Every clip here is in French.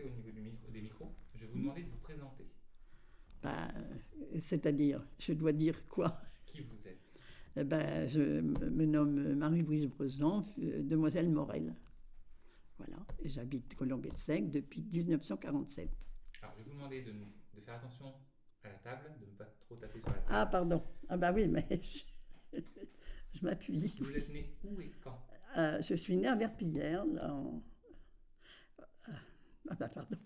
passer au niveau du micro, des micros. Je vais vous demander de vous présenter. Ben, C'est-à-dire, je dois dire quoi? Qui vous êtes? Eh ben, Je me nomme Marie-Louise Bresan, euh, demoiselle Morel. Voilà, j'habite Colombie-de-Sec depuis 1947. Alors, je vais vous demander de, de faire attention à la table, de ne pas trop taper sur la table. Ah, pardon. Ah bah oui, mais je, je m'appuie. Vous êtes né où et quand? Euh, je suis née à Verpillière, là, en... Ah bah pardon.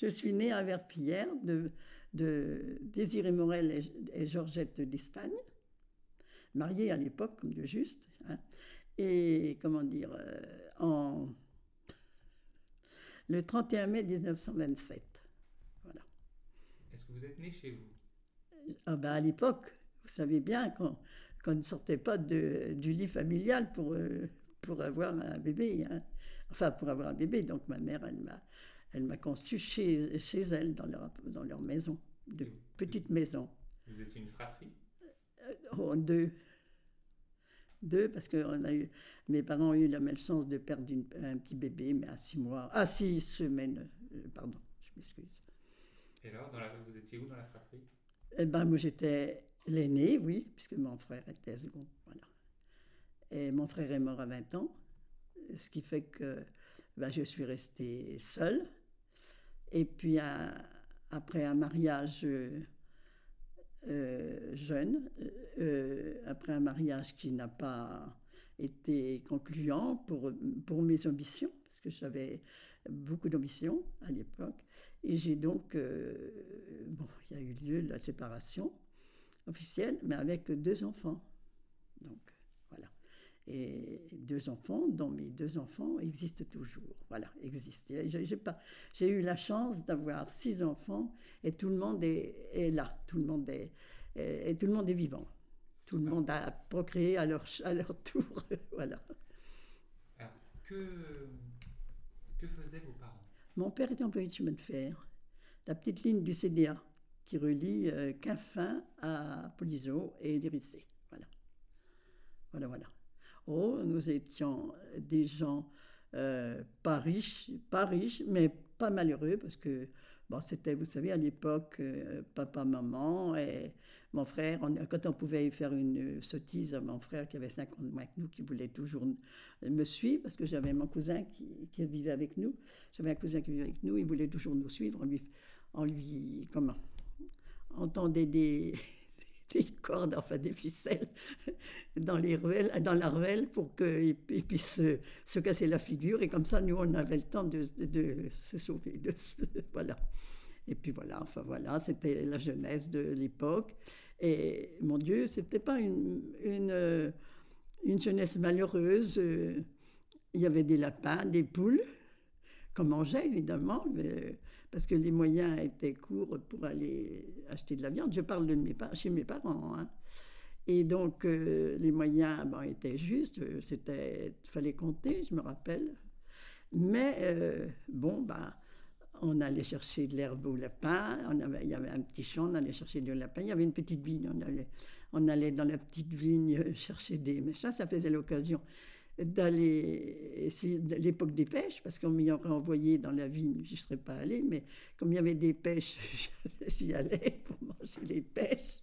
Je suis née à Verpillière de, de Désiré Morel et, et Georgette d'Espagne, mariée à l'époque, comme de juste. hein. et comment dire, euh, en... le 31 mai 1927. Voilà. Est-ce que vous êtes né chez vous? Ah ben à l'époque, vous savez bien qu'on ne sortait pas de- du lit familial pour, euh, pour avoir un bébé. hein. Enfin, pour avoir un bébé. Donc ma mère, elle m'a, elle m'a conçu chez, chez elle, dans leur, dans leur maison, de Et- petite maison. Vous étiez une fratrie? Oh, deux. Deux, parce que on a eu, mes parents ont eu la malchance de perdre une- un petit bébé, mais à six mois, à six semaines, euh, pardon, je m'excuse. Et alors, dans la, vous étiez où dans la fratrie? Eh ben, moi, j'étais l'aîné, oui, puisque mon frère était second. Voilà. Et mon frère est mort à 20 ans, ce qui fait que ben, je suis restée seule. Et puis, après un mariage euh, euh, jeune, euh, après un mariage qui n'a pas été concluant pour, pour mes ambitions, parce que j'avais beaucoup d'ambitions à l'époque, et j'ai donc, euh, bon, il y a eu lieu la séparation officielle, mais avec deux enfants. Donc. Et deux enfants, dont mes deux enfants existent toujours. Voilà, existent. J'ai eu la chance d'avoir six enfants et tout le monde est, est là, tout le monde est, et tout le monde est vivant. Tout le monde a procréé à leur, à leur tour. voilà. Alors, que, que faisaient vos parents? Mon père était employé de chemin de fer, la petite ligne du CDA qui relie euh, Quinfin à Polizo et Lérissé. Voilà. Voilà, voilà. Nous étions des gens euh, pas riches, pas riches, mais pas malheureux parce que bon, c'était, vous savez, à l'époque, euh, papa, maman et mon frère. quand on pouvait faire une sottise à mon frère qui avait 5 ans de moins que nous, qui voulait toujours me suivre parce que j'avais mon cousin qui, vivait avec nous. J'avais un cousin qui vivait avec nous, il voulait toujours nous suivre. On lui, on lui comment? On tendait des, des cordes, enfin des ficelles, dans, les ruelles, dans la ruelle pour qu'il puisse se, se casser la figure. Et comme ça, nous, on avait le temps de, de- se sauver. Voilà. Et puis voilà, enfin voilà, c'était la jeunesse de l'époque. Et mon Dieu, c'était pas une, une, une jeunesse malheureuse. Il y avait des lapins, des poules qu'on mangeait évidemment, parce que les moyens étaient courts pour aller acheter de la viande. Je parle de chez mes parents. hein. Et donc euh, les moyens étaient justes, c'était fallait compter, je me rappelle. Mais euh, bon, ben, on allait chercher de l'herbe au lapin, on il y avait un petit champ, on allait chercher du lapin, il y avait une petite vigne, on allait, on allait dans la petite vigne chercher des machins, ça faisait l'occasion d'aller, l'époque des pêches, parce qu'on m'y aurait envoyé dans la vigne, je ne serais pas allée, mais comme il y avait des pêches, j'y allais pour manger les pêches.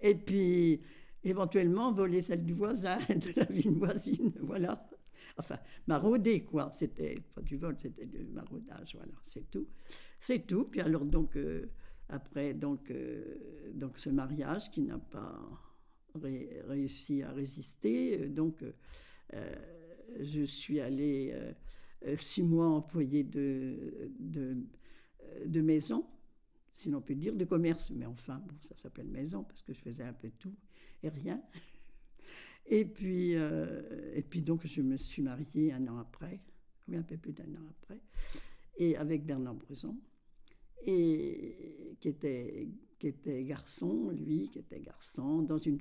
Et puis, éventuellement, voler celle du voisin, de la vigne voisine, voilà. Enfin, marauder, quoi. C'était pas du vol, c'était du maraudage, voilà, c'est tout. C'est tout. Puis alors, donc, euh, après, donc, euh, donc, ce mariage qui n'a pas ré- réussi à résister, euh, donc, je suis allée euh, euh, six mois employée de, euh, de maison, si l'on peut dire, de commerce. Mais enfin, bon, ça s'appelle maison parce que je faisais un peu tout et rien. Et puis, euh, et puis donc, je me suis mariée un an après, oui, un peu plus d'un an après, et avec Bernard Breson, et qui était, qui était garçon, lui, qui était garçon, dans une,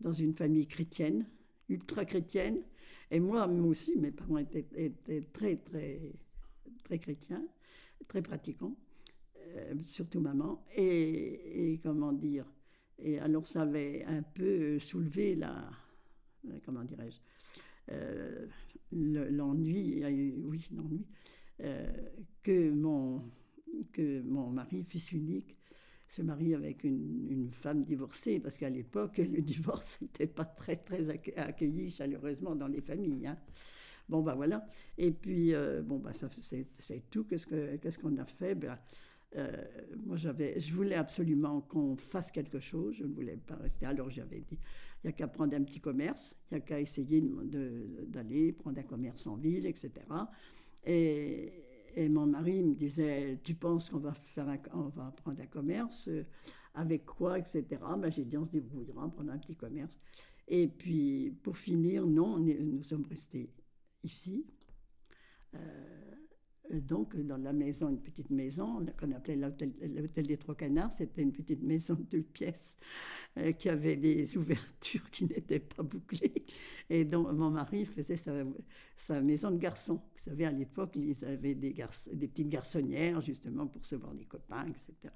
dans une famille chrétienne, ultra chrétienne. Et moi, moi aussi, mes parents étaient, très, très, très chrétiens, très pratiquants, euh, surtout maman. Et, comment dire Et alors, ça avait un peu soulevé la. euh, Comment dirais-je euh, le- L'ennui, oui, l'ennui. que, mon, que mon mari, fils unique, se marie avec une, une femme divorcée, parce qu'à l'époque, le divorce n'était pas très, très accueilli chaleureusement dans les familles. Hein. Bon, ben voilà. Et puis, euh, bon, ben, ça, c'est, tout. Qu'est-ce, que, qu'est-ce qu'on a fait? Ben, euh, Moi, j'avais, je voulais absolument qu'on fasse quelque chose. Je ne voulais pas rester. Alors, j'avais dit il n'y a qu'à prendre un petit commerce, il n'y a qu'à essayer de, d'aller prendre un commerce en ville, etc. Et, et mon mari me disait, tu penses qu'on va, faire on va prendre un commerce euh, Avec quoi, etc. Ben, j'ai dit, on se débrouillera, on prendra un petit commerce. Et puis, pour finir, non, nous sommes restés ici. Euh, donc, dans la maison, une petite maison qu'on appelait l'hôtel des Trois Canards, c'était une petite maison de deux pièces euh, qui avait des ouvertures qui n'étaient pas bouclées. Et donc, mon mari faisait sa, maison de garçon. Vous savez, à l'époque, ils avaient des, des petites garçonnières, justement, pour se voir des copains, etc.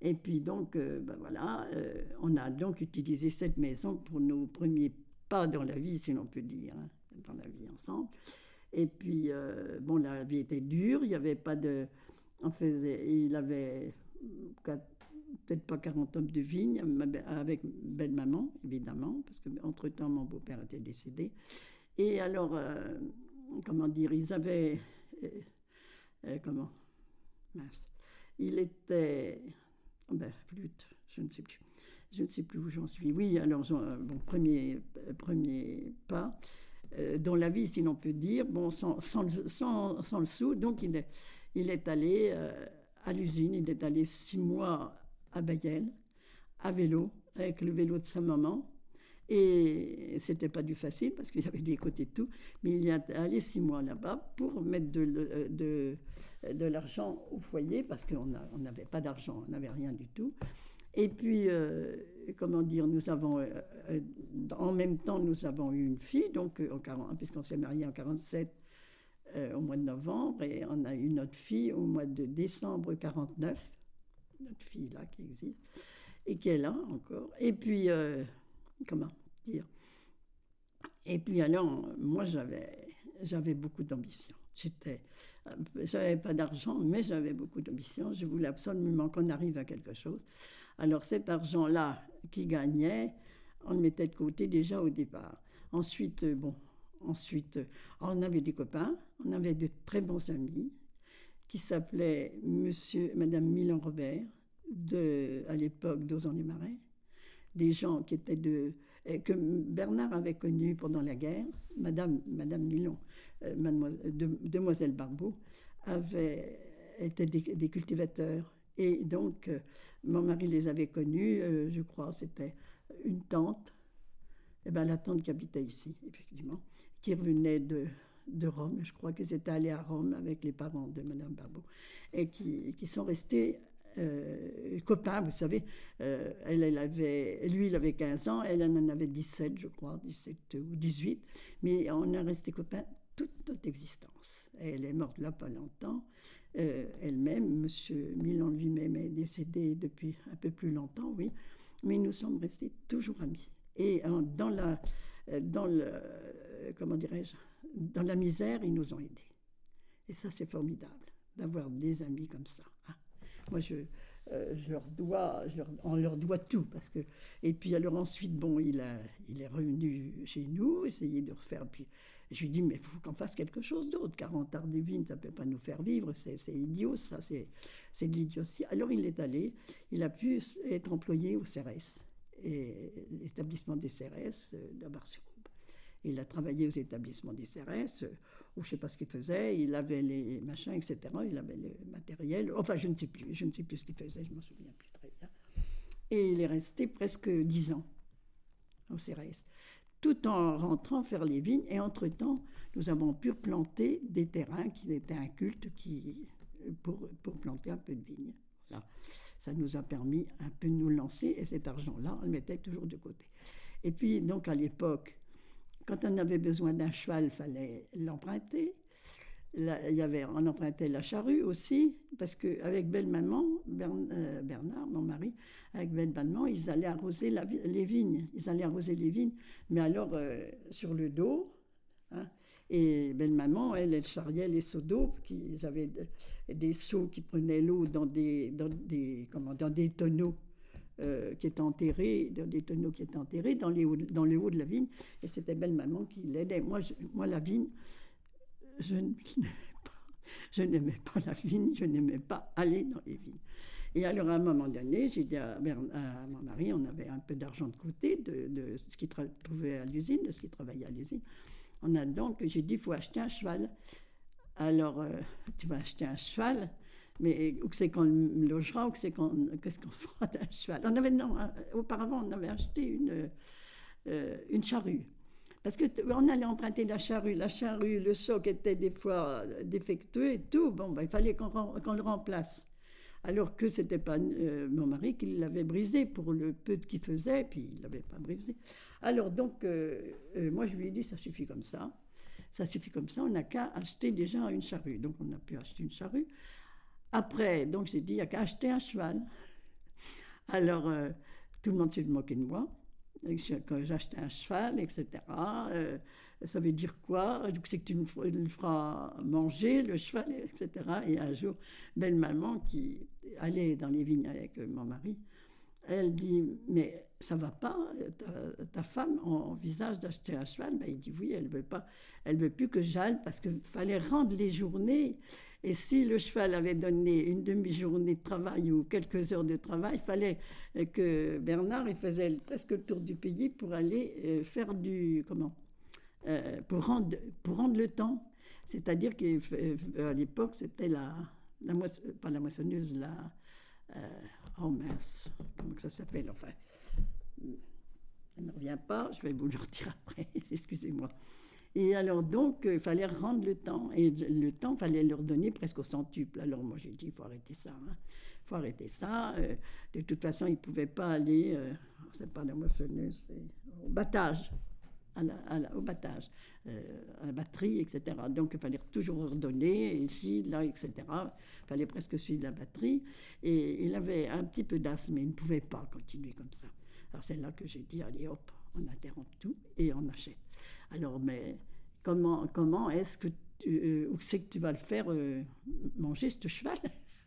Et puis, donc, euh, ben voilà, euh, on a donc utilisé cette maison pour nos premiers pas dans la vie, si l'on peut dire, hein, dans la vie ensemble. Et puis, euh, bon, la vie était dure, il n'y avait pas de. En fait, il avait peut-être pas 40 hommes de vigne, avec belle-maman, évidemment, parce qu'entre-temps, mon beau-père était décédé. Et alors, euh, comment dire, ils avaient. Euh, comment Mince. Il était. Oh ben, flûte, je ne sais plus. Je ne sais plus où j'en suis. Oui, alors, bon, premier, premier pas. Euh, dans la vie, si l'on peut dire, bon, sans, sans, sans, le sou. Donc, il est, il est allé euh, à l'usine, il est allé six mois à Bayel, à vélo, avec le vélo de sa maman. Et c'était pas du facile parce qu'il y avait des côtés de tout, mais il est allé six mois là-bas pour mettre de, de, de l'argent au foyer parce qu'on n'avait pas d'argent, on n'avait rien du tout. Et puis, euh, comment dire, nous avons, euh, euh, en même temps, nous avons eu une fille, donc, puisqu'on s'est marié en 47 au mois de novembre, et on a eu notre fille au mois de décembre 49, notre fille là qui existe, et qui est là encore. Et puis, comment dire Et puis alors, moi j'avais, j'avais beaucoup d'ambition. J'étais, j'avais pas d'argent, mais j'avais beaucoup d'ambition. Je voulais absolument qu'on arrive à quelque chose. Alors cet argent-là qui gagnait, on le mettait de côté déjà au départ. Ensuite, euh, bon, ensuite, euh, on avait des copains, on avait de très bons amis qui s'appelaient Monsieur, Madame Milan Robert, de, à l'époque d'Ozan-les-Marais, des gens qui étaient de que Bernard avait connus pendant la guerre, Madame, Madame Milon, Demoiselle Barbeau, avait été des cultivateurs et donc, euh, mon mari les avait connus, euh, je crois, c'était une tante, et eh ben, la tante qui habitait ici, effectivement, qui revenait de, de Rome. Je crois qu'ils étaient allés à Rome avec les parents de Madame Barbeau et qui, qui sont restés euh, copains, vous savez. elle, elle avait, lui, il avait 15 ans, elle, en avait 17, je crois, 17 ou 18. Mais on est resté copains toute notre existence. Elle est morte là pas longtemps. Euh, elle-même. Monsieur Milan lui-même est décédé depuis un peu plus longtemps, oui, mais nous sommes restés toujours amis. Et dans la, euh, dans le, euh, comment dirais-je, dans la misère, ils nous ont aidés. Et ça, c'est formidable d'avoir des amis comme ça. Moi, je, je leur on leur doit tout parce que. Et puis alors ensuite, bon, il est revenu chez nous, essayer de refaire. Puis je lui dis, mais il faut qu'on fasse quelque chose d'autre. 40 arts divines, ça ne peut pas nous faire vivre, c'est idiot, ça, c'est de l'idiotie. Alors il est allé, il a pu être employé au CRS, l'établissement des CRS euh, de sur Il a travaillé aux établissements des CRS, euh, où je ne sais pas ce qu'il faisait, il avait les machins, etc., il avait le matériel, enfin je ne sais plus, je ne sais plus ce qu'il faisait, je ne m'en souviens plus très bien. Et il est resté presque 10 ans au CRS tout en rentrant faire les vignes. Et entre-temps, nous avons pu planter des terrains qui étaient incultes qui, pour, pour planter un peu de vignes. Ça nous a permis un peu de nous lancer et cet argent-là, on le mettait toujours de côté. Et puis, donc, à l'époque, quand on avait besoin d'un cheval, il fallait l'emprunter il y avait, on empruntait la charrue aussi, parce qu'avec belle-maman, euh, Bernard, mon mari, avec belle-maman, ils allaient arroser les vignes. Ils allaient arroser les vignes, mais alors euh, sur le dos. Hein. Et belle-maman, elle, elle charriait les seaux d'eau, qu'ils avaient des seaux qui prenaient l'eau dans des, dans des, comment, dans des tonneaux. Euh, qui étaient enterrés, dans des tonneaux qui étaient enterrés dans, les dans le haut de la vigne, et c'était belle-maman qui l'aidait. Moi, moi, la vigne, je je n'aimais pas la vigne, je n'aimais pas aller dans les vignes. Et alors, à un moment donné, j'ai dit à, mon mari, on avait un peu d'argent de côté de, ce qu'il trouvait à l'usine, de ce qu'il travaillait à l'usine. On a donc, j'ai dit, il faut acheter un cheval. Alors, euh, tu vas acheter un cheval, mais où c'est qu'on logera, où c'est qu'on, qu'est-ce qu'on fera d'un cheval? On avait, non, euh, Auparavant, on avait acheté une, euh, une charrue. Parce qu'on allait emprunter la charrue. La charrue, le soc était des fois défectueux et tout. Bon, ben, il fallait qu'on, le remplace alors que c'était pas euh, mon mari qui l'avait brisé pour le peu qu'il faisait, puis il l'avait pas brisé. Alors donc, euh, euh, moi je lui ai dit, ça suffit comme ça, ça suffit comme ça, on n'a qu'à acheter déjà une charrue. Donc on a pu acheter une charrue. Après, donc j'ai dit, il n'y a qu'à acheter un cheval. Alors tout le monde s'est moqué de moi quand j'achetais un cheval, etc ça veut dire quoi? C'est que tu le feras manger, le cheval, etc. Et un jour, belle maman qui allait dans les vignes avec mon mari, elle dit Mais ça va pas Ta, femme envisage d'acheter un cheval? Ben, Il dit Oui, elle veut veut plus que j'aille parce qu'il fallait rendre les journées. Et si le cheval avait donné une demi-journée de travail ou quelques heures de travail, il fallait que Bernard il faisait presque le tour du pays pour aller euh, faire du comment euh, pour, rendre, pour rendre le temps. C'est-à-dire qu'à euh, l'époque, c'était la, la la moissonneuse, la. Euh, oh mince, comment ça s'appelle Enfin, ça ne revient pas, je vais vous le redire après, excusez-moi. Et alors donc, il fallait rendre le temps. Et le temps, il fallait leur donner presque au centuple. Alors moi, j'ai dit, il faut arrêter ça. Il hein. faut arrêter ça. de toute façon, ils ne pouvaient pas aller, c'est pas la moissonneuse, c'est au battage au battage, euh, à la batterie, etc. Donc il fallait toujours ordonner, ici, là, etc. Il fallait presque suivre la batterie. Et il avait un petit peu d'asthme, mais il ne pouvait pas continuer comme ça. Alors c'est là que j'ai dit, allez hop, on interrompt tout et on achète. Alors, mais comment, comment est-ce que tu, euh, c'est que tu vas le faire euh, manger ce cheval?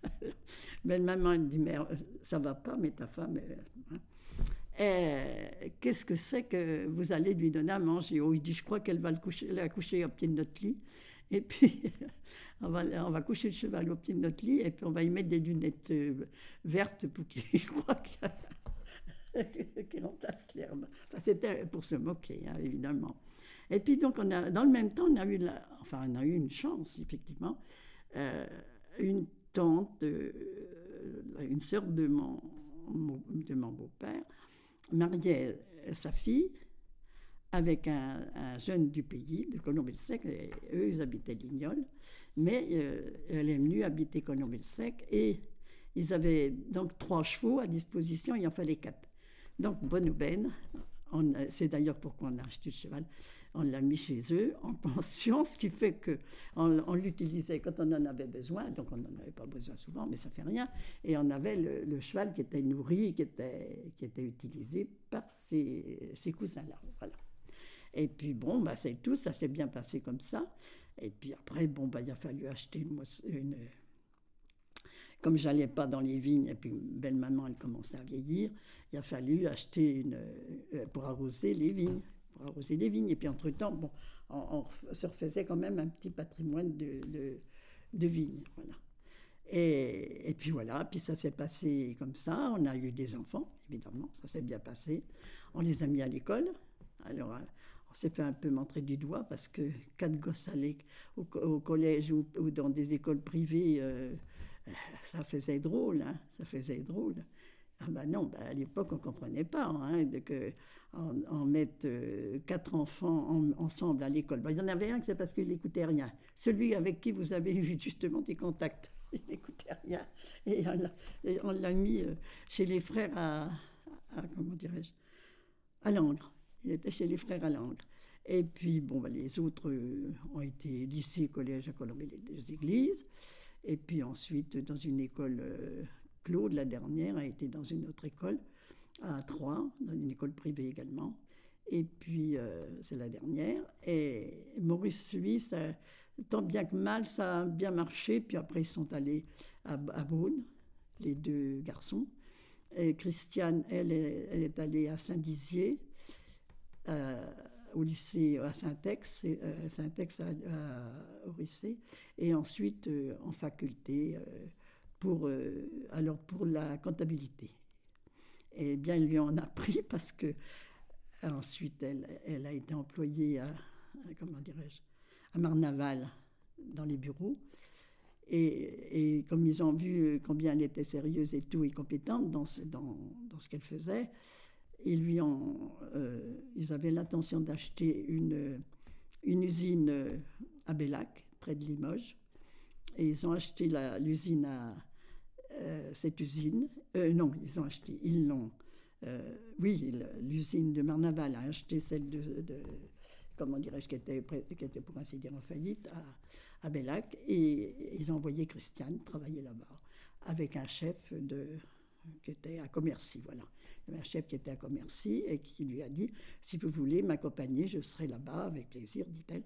Mais maman elle dit, mais ça va pas, mais ta femme... Hein. Euh, qu'est-ce que c'est que vous allez lui donner à manger? Oh, il dit, je crois qu'elle va le coucher, la coucher au pied de notre lit. Et puis, on, va, on va coucher le cheval au pied de notre lit, et puis on va y mettre des lunettes euh, vertes pour qu'il croit qu'il remplace l'herbe. Enfin, C'était pour se moquer, hein, évidemment. Et puis, donc, on a, dans le même temps, on a eu, enfin, on a eu une chance, effectivement. Euh, une tante, une sœur de mon, de mon beau-père, mariait sa fille avec un, jeune du pays, de Colombey-le-Sec. Eux, ils habitaient Lignol. Mais euh, elle est venue habiter Colombey-le-Sec et ils avaient donc trois chevaux à disposition, il en fallait quatre. Donc, bonne aubaine. C'est d'ailleurs pourquoi on a acheté le cheval on l'a mis chez eux en pension, ce qui fait qu'on on, l'utilisait quand on en avait besoin, donc on n'en avait pas besoin souvent, mais ça fait rien. Et on avait le, cheval qui était nourri, qui était, qui était utilisé par ces, cousins-là. Voilà. Et puis bon, bah, c'est tout, ça s'est bien passé comme ça. Et puis après, bon, bah, il a fallu acheter une, une comme j'allais pas dans les vignes, et puis belle maman, elle commençait à vieillir, il a fallu acheter une, euh, pour arroser les vignes arroser des vignes. Et puis entre-temps, bon, on, se refaisait quand même un petit patrimoine de, de, vignes. Voilà. Et, et, puis voilà, puis ça s'est passé comme ça. On a eu des enfants, évidemment, ça s'est bien passé. On les a mis à l'école. Alors, euh, on s'est fait un peu montrer du doigt parce que quatre gosses allaient au, au collège ou, dans des écoles privées, euh, euh, ça faisait drôle, hein, ça faisait drôle. Ah ben non, ben à l'époque on ne comprenait pas hein, que on, mette euh, quatre enfants ensemble à l'école. Ben, il y en avait un qui c'est parce qu'il n'écoutait rien. Celui avec qui vous avez eu justement des contacts, il n'écoutait rien. Et on l'a mis euh, chez les frères à, comment dirais-je, à Langres. Il était chez les frères à Langres. Et puis, bon, les autres euh, ont été lycée, collège à Colombie les Églises. Et puis ensuite, dans une école Claude, la dernière, a été dans une autre école, à Troyes, dans une école privée également. Et puis, euh, c'est la dernière. Et Maurice, lui, ça, tant bien que mal, ça a bien marché. Puis après, ils sont allés à, à Beaune, les deux garçons. Et Christiane, elle, elle est allée à Saint-Dizier, euh, au lycée à Saint-Ex, euh, Saint-Ex au lycée, et ensuite euh, en faculté pour, alors pour la comptabilité. Et bien, il lui en a pris parce que ensuite, elle, elle a été employée à, comment dirais-je, à Marnaval dans les bureaux. Et, comme ils ont vu combien elle était sérieuse et tout et compétente dans ce, dans, dans ce qu'elle faisait, ils, lui ont, euh, ils avaient l'intention d'acheter une, une usine à Bellac, près de Limoges. Et ils ont acheté l'usine à euh, cette usine. Euh, non, ils ont acheté, ils l'ont. oui, l'usine de Marnaval a acheté celle de, comment dirais-je, qui était, qui était pour ainsi dire en faillite, à, à Bellac, et ils ont envoyé Christiane travailler là-bas, avec un chef de, qui était à Commercy, voilà. Un chef qui était à Commercy et qui lui a dit, si vous voulez m'accompagner, je serai là-bas avec plaisir, dit-elle.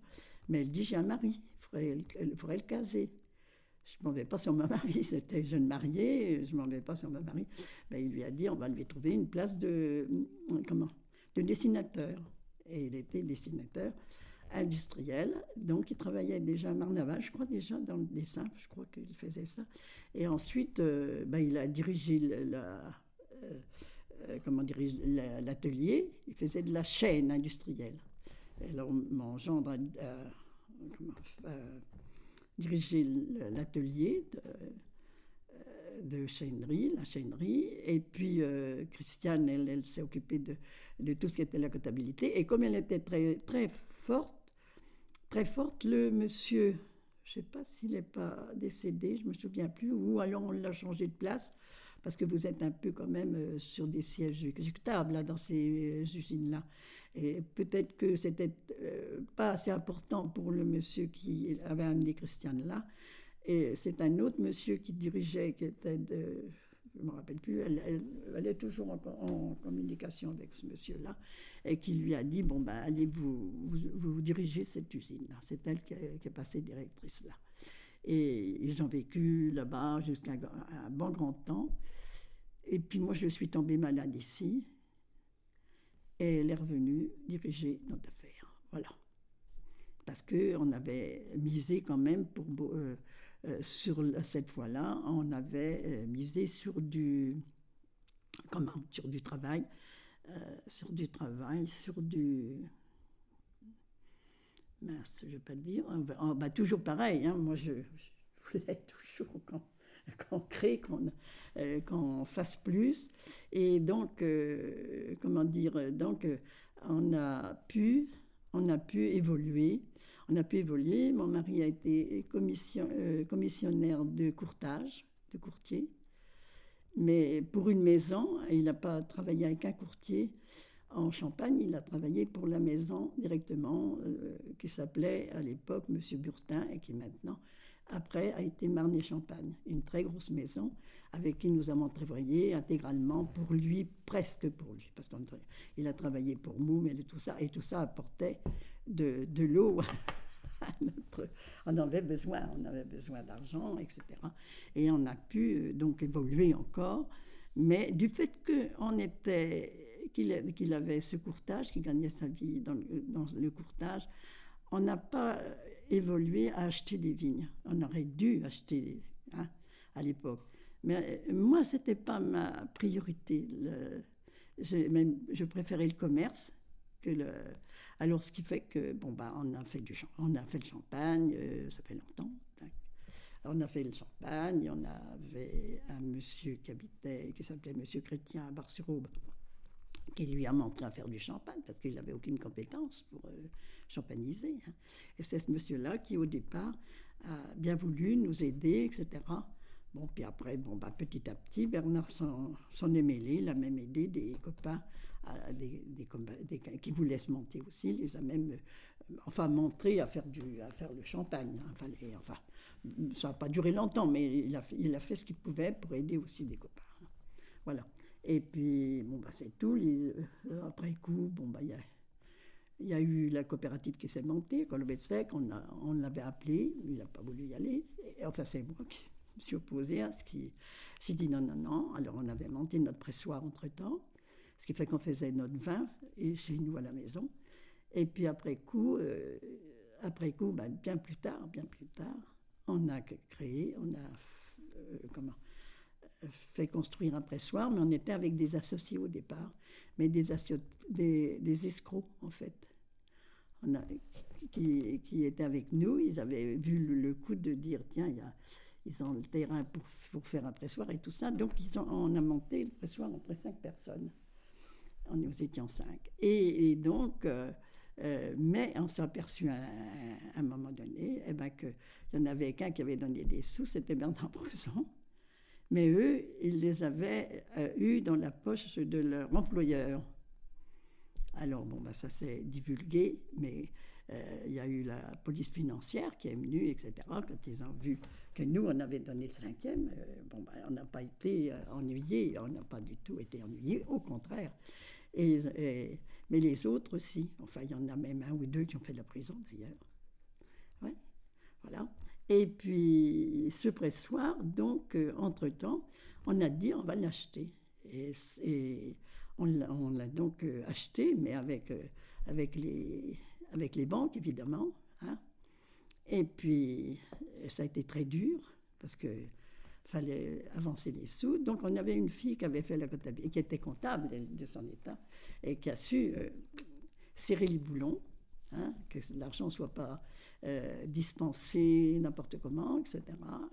Mais elle dit, j'ai un mari, il faudrait, le caser. Je ne m'en vais pas sur ma mari, c'était jeune mariée, je ne m'en vais pas sur ma mari. Ben, il lui a dit, on va lui trouver une place de, comment, de dessinateur. Et il était dessinateur industriel. Donc, il travaillait déjà à Marnaval, je crois déjà dans le dessin, je crois qu'il faisait ça. Et ensuite, euh, ben, il a dirigé euh, euh, comment l'atelier. Il faisait de la chaîne industrielle. alors, mon gendre a, dirigé l'atelier de, de la chaînerie. Et puis, Christiane, elle, elle s'est occupée de, de, tout ce qui était la comptabilité. Et comme elle était très, très forte, très forte. Le monsieur, je ne sais pas s'il n'est pas décédé, je ne me souviens plus, ou alors on l'a changé de place, parce que vous êtes un peu quand même euh, sur des sièges exécutables là, dans ces euh, usines-là. Et peut-être que c'était euh, pas assez important pour le monsieur qui avait amené Christiane là. Et c'est un autre monsieur qui dirigeait, qui était de, je ne me rappelle plus, elle, est toujours en, communication avec ce monsieur-là, et qui lui a dit, bon, ben, allez vous, vous, dirigez cette usine-là. C'est elle qui, est passée directrice là. Et ils ont vécu là-bas jusqu'à un, bon grand temps. Et puis moi, je suis tombée malade ici, elle est revenue diriger notre affaire. Voilà. Parce qu'on avait misé quand même. Euh, euh, sur cette fois-là, on avait euh, misé sur du, comment, sur du travail, sur du travail, sur du, mince, je ne vais pas le dire, bah, toujours pareil, hein, moi je, voulais toujours qu'on crée, qu'on fasse plus. Et donc, comment dire, donc on a pu, on a pu évoluer on a pu évoluer. Mon mari a été commission, euh, commissionnaire de courtage, de courtier. Mais pour une maison, il n'a pas travaillé avec un courtier en Champagne, il a travaillé pour la maison directement, euh, qui s'appelait à l'époque Monsieur Burtin et qui maintenant, après, a été Marne-Champagne, une très grosse maison avec qui nous avons travaillé intégralement pour lui, presque pour lui, parce qu'il a travaillé pour Moum et tout ça, et tout ça apportait de, de l'eau notre, on avait besoin, on avait besoin d'argent, etc. Et on a pu euh, donc évoluer encore, mais du fait qu'on était, qu'il avait ce courtage, qu'il gagnait sa vie dans le courtage, on n'a pas évolué à acheter des vignes. On aurait dû acheter hein, à l'époque. Mais euh, moi, ce n'était pas ma priorité. Je, même, je préférais le commerce que le, alors, ce qui fait que, bon, bah, on a fait, du, on a fait le champagne, euh, ça fait longtemps. on a fait le champagne, on avait un monsieur qui habitait, qui s'appelait Monsieur Chrétien à Bar-sur-Aube, qui lui a montré à faire du champagne parce qu'il n'avait aucune compétence pour euh. Hein. Et c'est ce monsieur-là qui, au départ, a bien voulu nous aider, etc. Bon, puis après, bon, bah, petit à petit, Bernard s'en est mêlé, il a même aidé des copains des, des, qui voulaient se monter aussi, les a même euh, enfin montré à faire, du, à faire le champagne. Hein. Enfin, ça n'a pas duré longtemps, mais il a, il a fait ce qu'il pouvait pour aider aussi des copains. Voilà. Et puis, bon, bah, c'est tout. Euh, après coup, bon, bah, il y a eu la coopérative qui s'est montée, Colobetsec, on, on l'avait appelé, il n'a pas voulu y aller. Enfin, c'est moi qui me suis opposée à ce qui. J'ai dit non, non, non. Alors, on avait monté notre pressoir entre-temps, ce qui fait qu'on faisait notre vin chez nous à la maison. Et puis, après coup, euh, après coup ben, bien plus tard, bien plus tard, on a créé, on a. Euh, comment fait construire un pressoir, mais on était avec des associés au départ, mais des, des, escrocs en fait. On a, qui, étaient avec nous, ils avaient vu le, coup de dire tiens, y a, ils ont le terrain pour, faire un pressoir et tout ça, donc ils ont, on a monté le pressoir entre cinq personnes. On, nous étions cinq. Et, donc, euh, euh, mais on s'est aperçu à, un moment donné eh ben, qu'il y en avait qu'un qui avait donné des sous, c'était Bernard Bresson mais eux, ils les avaient euh, eus dans la poche de leur employeur. Alors, bon, bah, ça s'est divulgué, mais euh, il y a eu la police financière qui est venue, etc. Quand ils ont vu que nous, on avait donné le cinquième, euh, bon, bah, on n'a pas été ennuyés, on n'a pas du tout été ennuyés, au contraire. Et, mais les autres aussi. Enfin, il y en a même un ou deux qui ont fait de la prison, d'ailleurs. Ouais, voilà. Et puis, ce pressoir, donc, euh, entre-temps, on a dit on va l'acheter. Et, on l'a donc euh, acheté, mais avec, euh, avec, les, avec les banques, évidemment. Hein. Et puis, ça a été très dur, parce qu'il fallait avancer les sous. Donc, on avait une fille qui avait fait la comptabilité, qui était comptable de son état, et qui a su serrer les boulons, hein, que l'argent ne soit pas euh, dispensé n'importe comment, etc.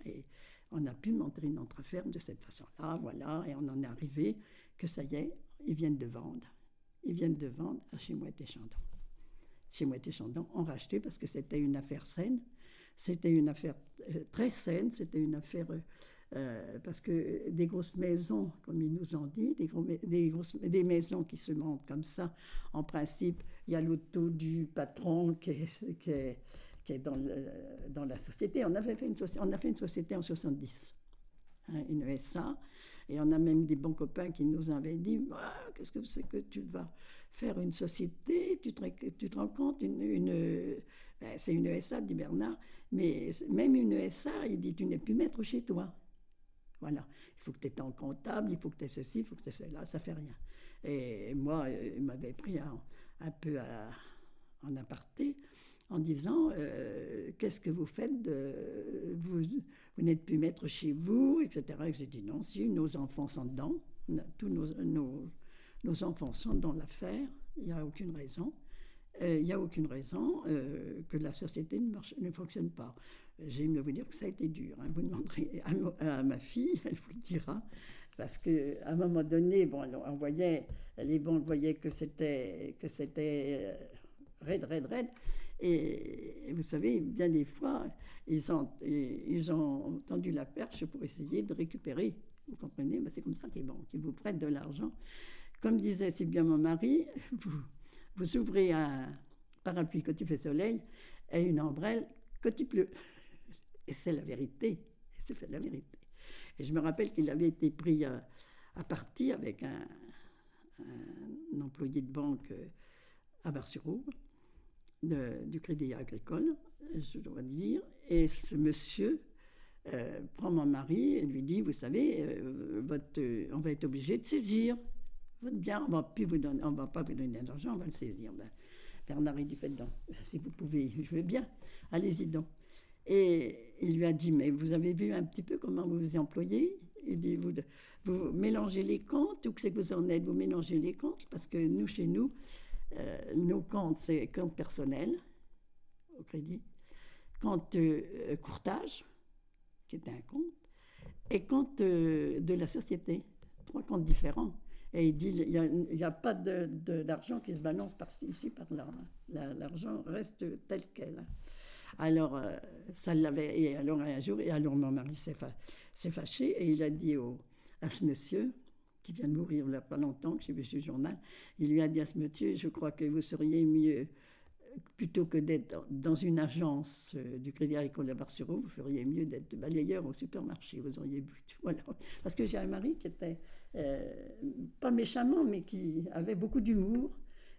Et on a pu montrer notre affaire de cette façon-là, voilà, et on en est arrivé que ça y est, ils viennent de vendre. Ils viennent de vendre à chez Mouette et Chandon. Chez Mouette et Chandon, on racheté parce que c'était une affaire saine. C'était une affaire euh, très saine, c'était une affaire. Euh, parce que des grosses maisons, comme ils nous ont dit, des, des, grosses, des maisons qui se montent comme ça, en principe, il y a l'auto du patron qui qui est qui est dans, dans la société. On, avait fait une on a fait une société en 70, hein, une SA, et on a même des bons copains qui nous avaient dit ah, Qu'est-ce que c'est que tu vas faire une société? Tu te, rends compte? Une, ben, C'est une SA, dit Bernard, mais même une SA, il dit Tu n'es plus maître chez toi. Voilà, il faut que tu aies ton comptable, il faut que tu aies ceci, il faut que tu aies cela, ça fait rien. Et moi, il m'avait pris un, peu en aparté en disant euh, Qu'est-ce que vous faites Vous, n'êtes plus maître chez vous, etc. Et j'ai dit Non, si, nos enfants sont dedans, tous nos, enfants sont dans l'affaire, il n'y a aucune raison. Euh, il n'y a aucune raison euh, que la société ne, marche, ne fonctionne pas. J'aime vous dire que ça a été dur. Hein. Vous demanderez à, ma fille, elle vous le dira. Parce qu'à un moment donné, bon, on voyait, les banques voyaient que c'était, que c'était raide, raide, raide. Et, vous savez, bien des fois, ils ont, ils ont tendu la perche pour essayer de récupérer. Vous comprenez? Ben, C'est comme ça qu'ils qui vous prêtent de l'argent. Comme disait si bien mon mari, vous, vous ouvrez un parapluie quand il fait soleil et une ombrelle quand il pleut. Et c'est la vérité. C'est la vérité. Et je me rappelle qu'il avait été pris à, à partie avec un, un, employé de banque à Bar-sur-Aube du Crédit Agricole, je dois dire. Et ce monsieur euh, prend mon mari et lui dit, vous savez, euh, votre, on va être obligé de saisir votre bien. On on va pas vous donner d'argent, on va le saisir. Ben, Bernard, il dit, faites donc. Si vous pouvez, je veux bien. Allez-y donc. Et il lui a dit, mais vous avez vu un petit peu comment vous vous employez? Il dit, vous, vous mélangez les comptes, ou que c'est que vous en êtes, vous mélangez les comptes, parce que nous, chez nous, euh, nos comptes, c'est compte personnel au crédit, compte euh, courtage, qui est un compte, et compte euh, de la société. Trois comptes différents. Et il dit, il n'y a, pas d'argent qui se balance par-ci, ici, par-là. L'argent reste tel quel. Alors, ça l'avait. Et alors, un jour, et alors mon mari s'est fâché et il a dit au, à ce monsieur, qui vient de mourir il n'y a pas longtemps, que j'ai vu ce journal, il lui a dit à ce monsieur, je crois que vous seriez mieux, plutôt que d'être dans une agence euh, du Crédit Agricole à Barcelone, vous feriez mieux d'être balayeur au supermarché, vous auriez bu. Voilà. Parce que j'ai un mari qui était, euh, pas méchamment, mais qui avait beaucoup d'humour,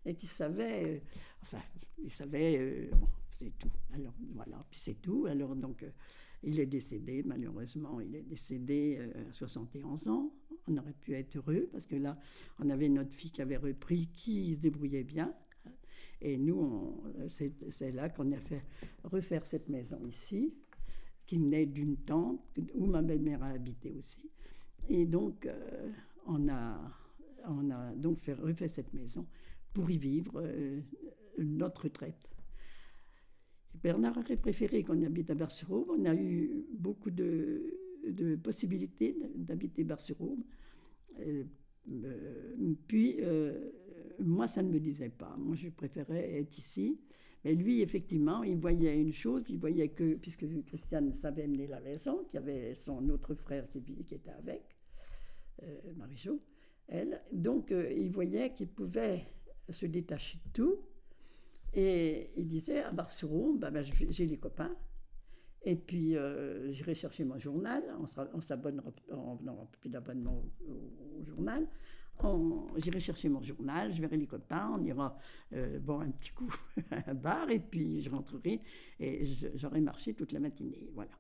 et qui savait, euh, enfin, il savait, bon, c'est tout. Alors voilà, puis c'est tout. Alors donc, il est décédé, malheureusement, il est décédé à 71 ans. On aurait pu être heureux parce que là, on avait notre fille qui avait repris, qui se débrouillait bien. Et nous, c'est là qu'on a fait refaire cette maison ici, qui venait d'une tante où ma belle-mère a habité aussi. Et donc, on, a, on a donc fait, refait cette maison pour y vivre euh, notre retraite. Bernard aurait préféré qu'on habite à Bar-sur-Aube. On a eu beaucoup de, possibilités d'habiter Bar-sur-Aube. Euh, euh, puis, moi, ça ne me disait pas. Moi, je préférais être ici. Mais lui, effectivement, il voyait une chose, il voyait que, puisque Christiane savait mener la maison, qu'il y avait son autre frère qui, était avec, Marie-Jo, elle, donc il voyait qu'il pouvait se détacher de tout. Et il disait, à Bar-sur-Aube, bah, bah, j'ai les copains. Et puis, euh, j'irai chercher mon journal. On s'abonne, on n'aura plus d'abonnement au, journal. J'irai chercher mon journal, je verrai les copains, on ira euh, boire un petit coup à un bar, et puis je rentrerai et j'aurai marché toute la matinée. Voilà.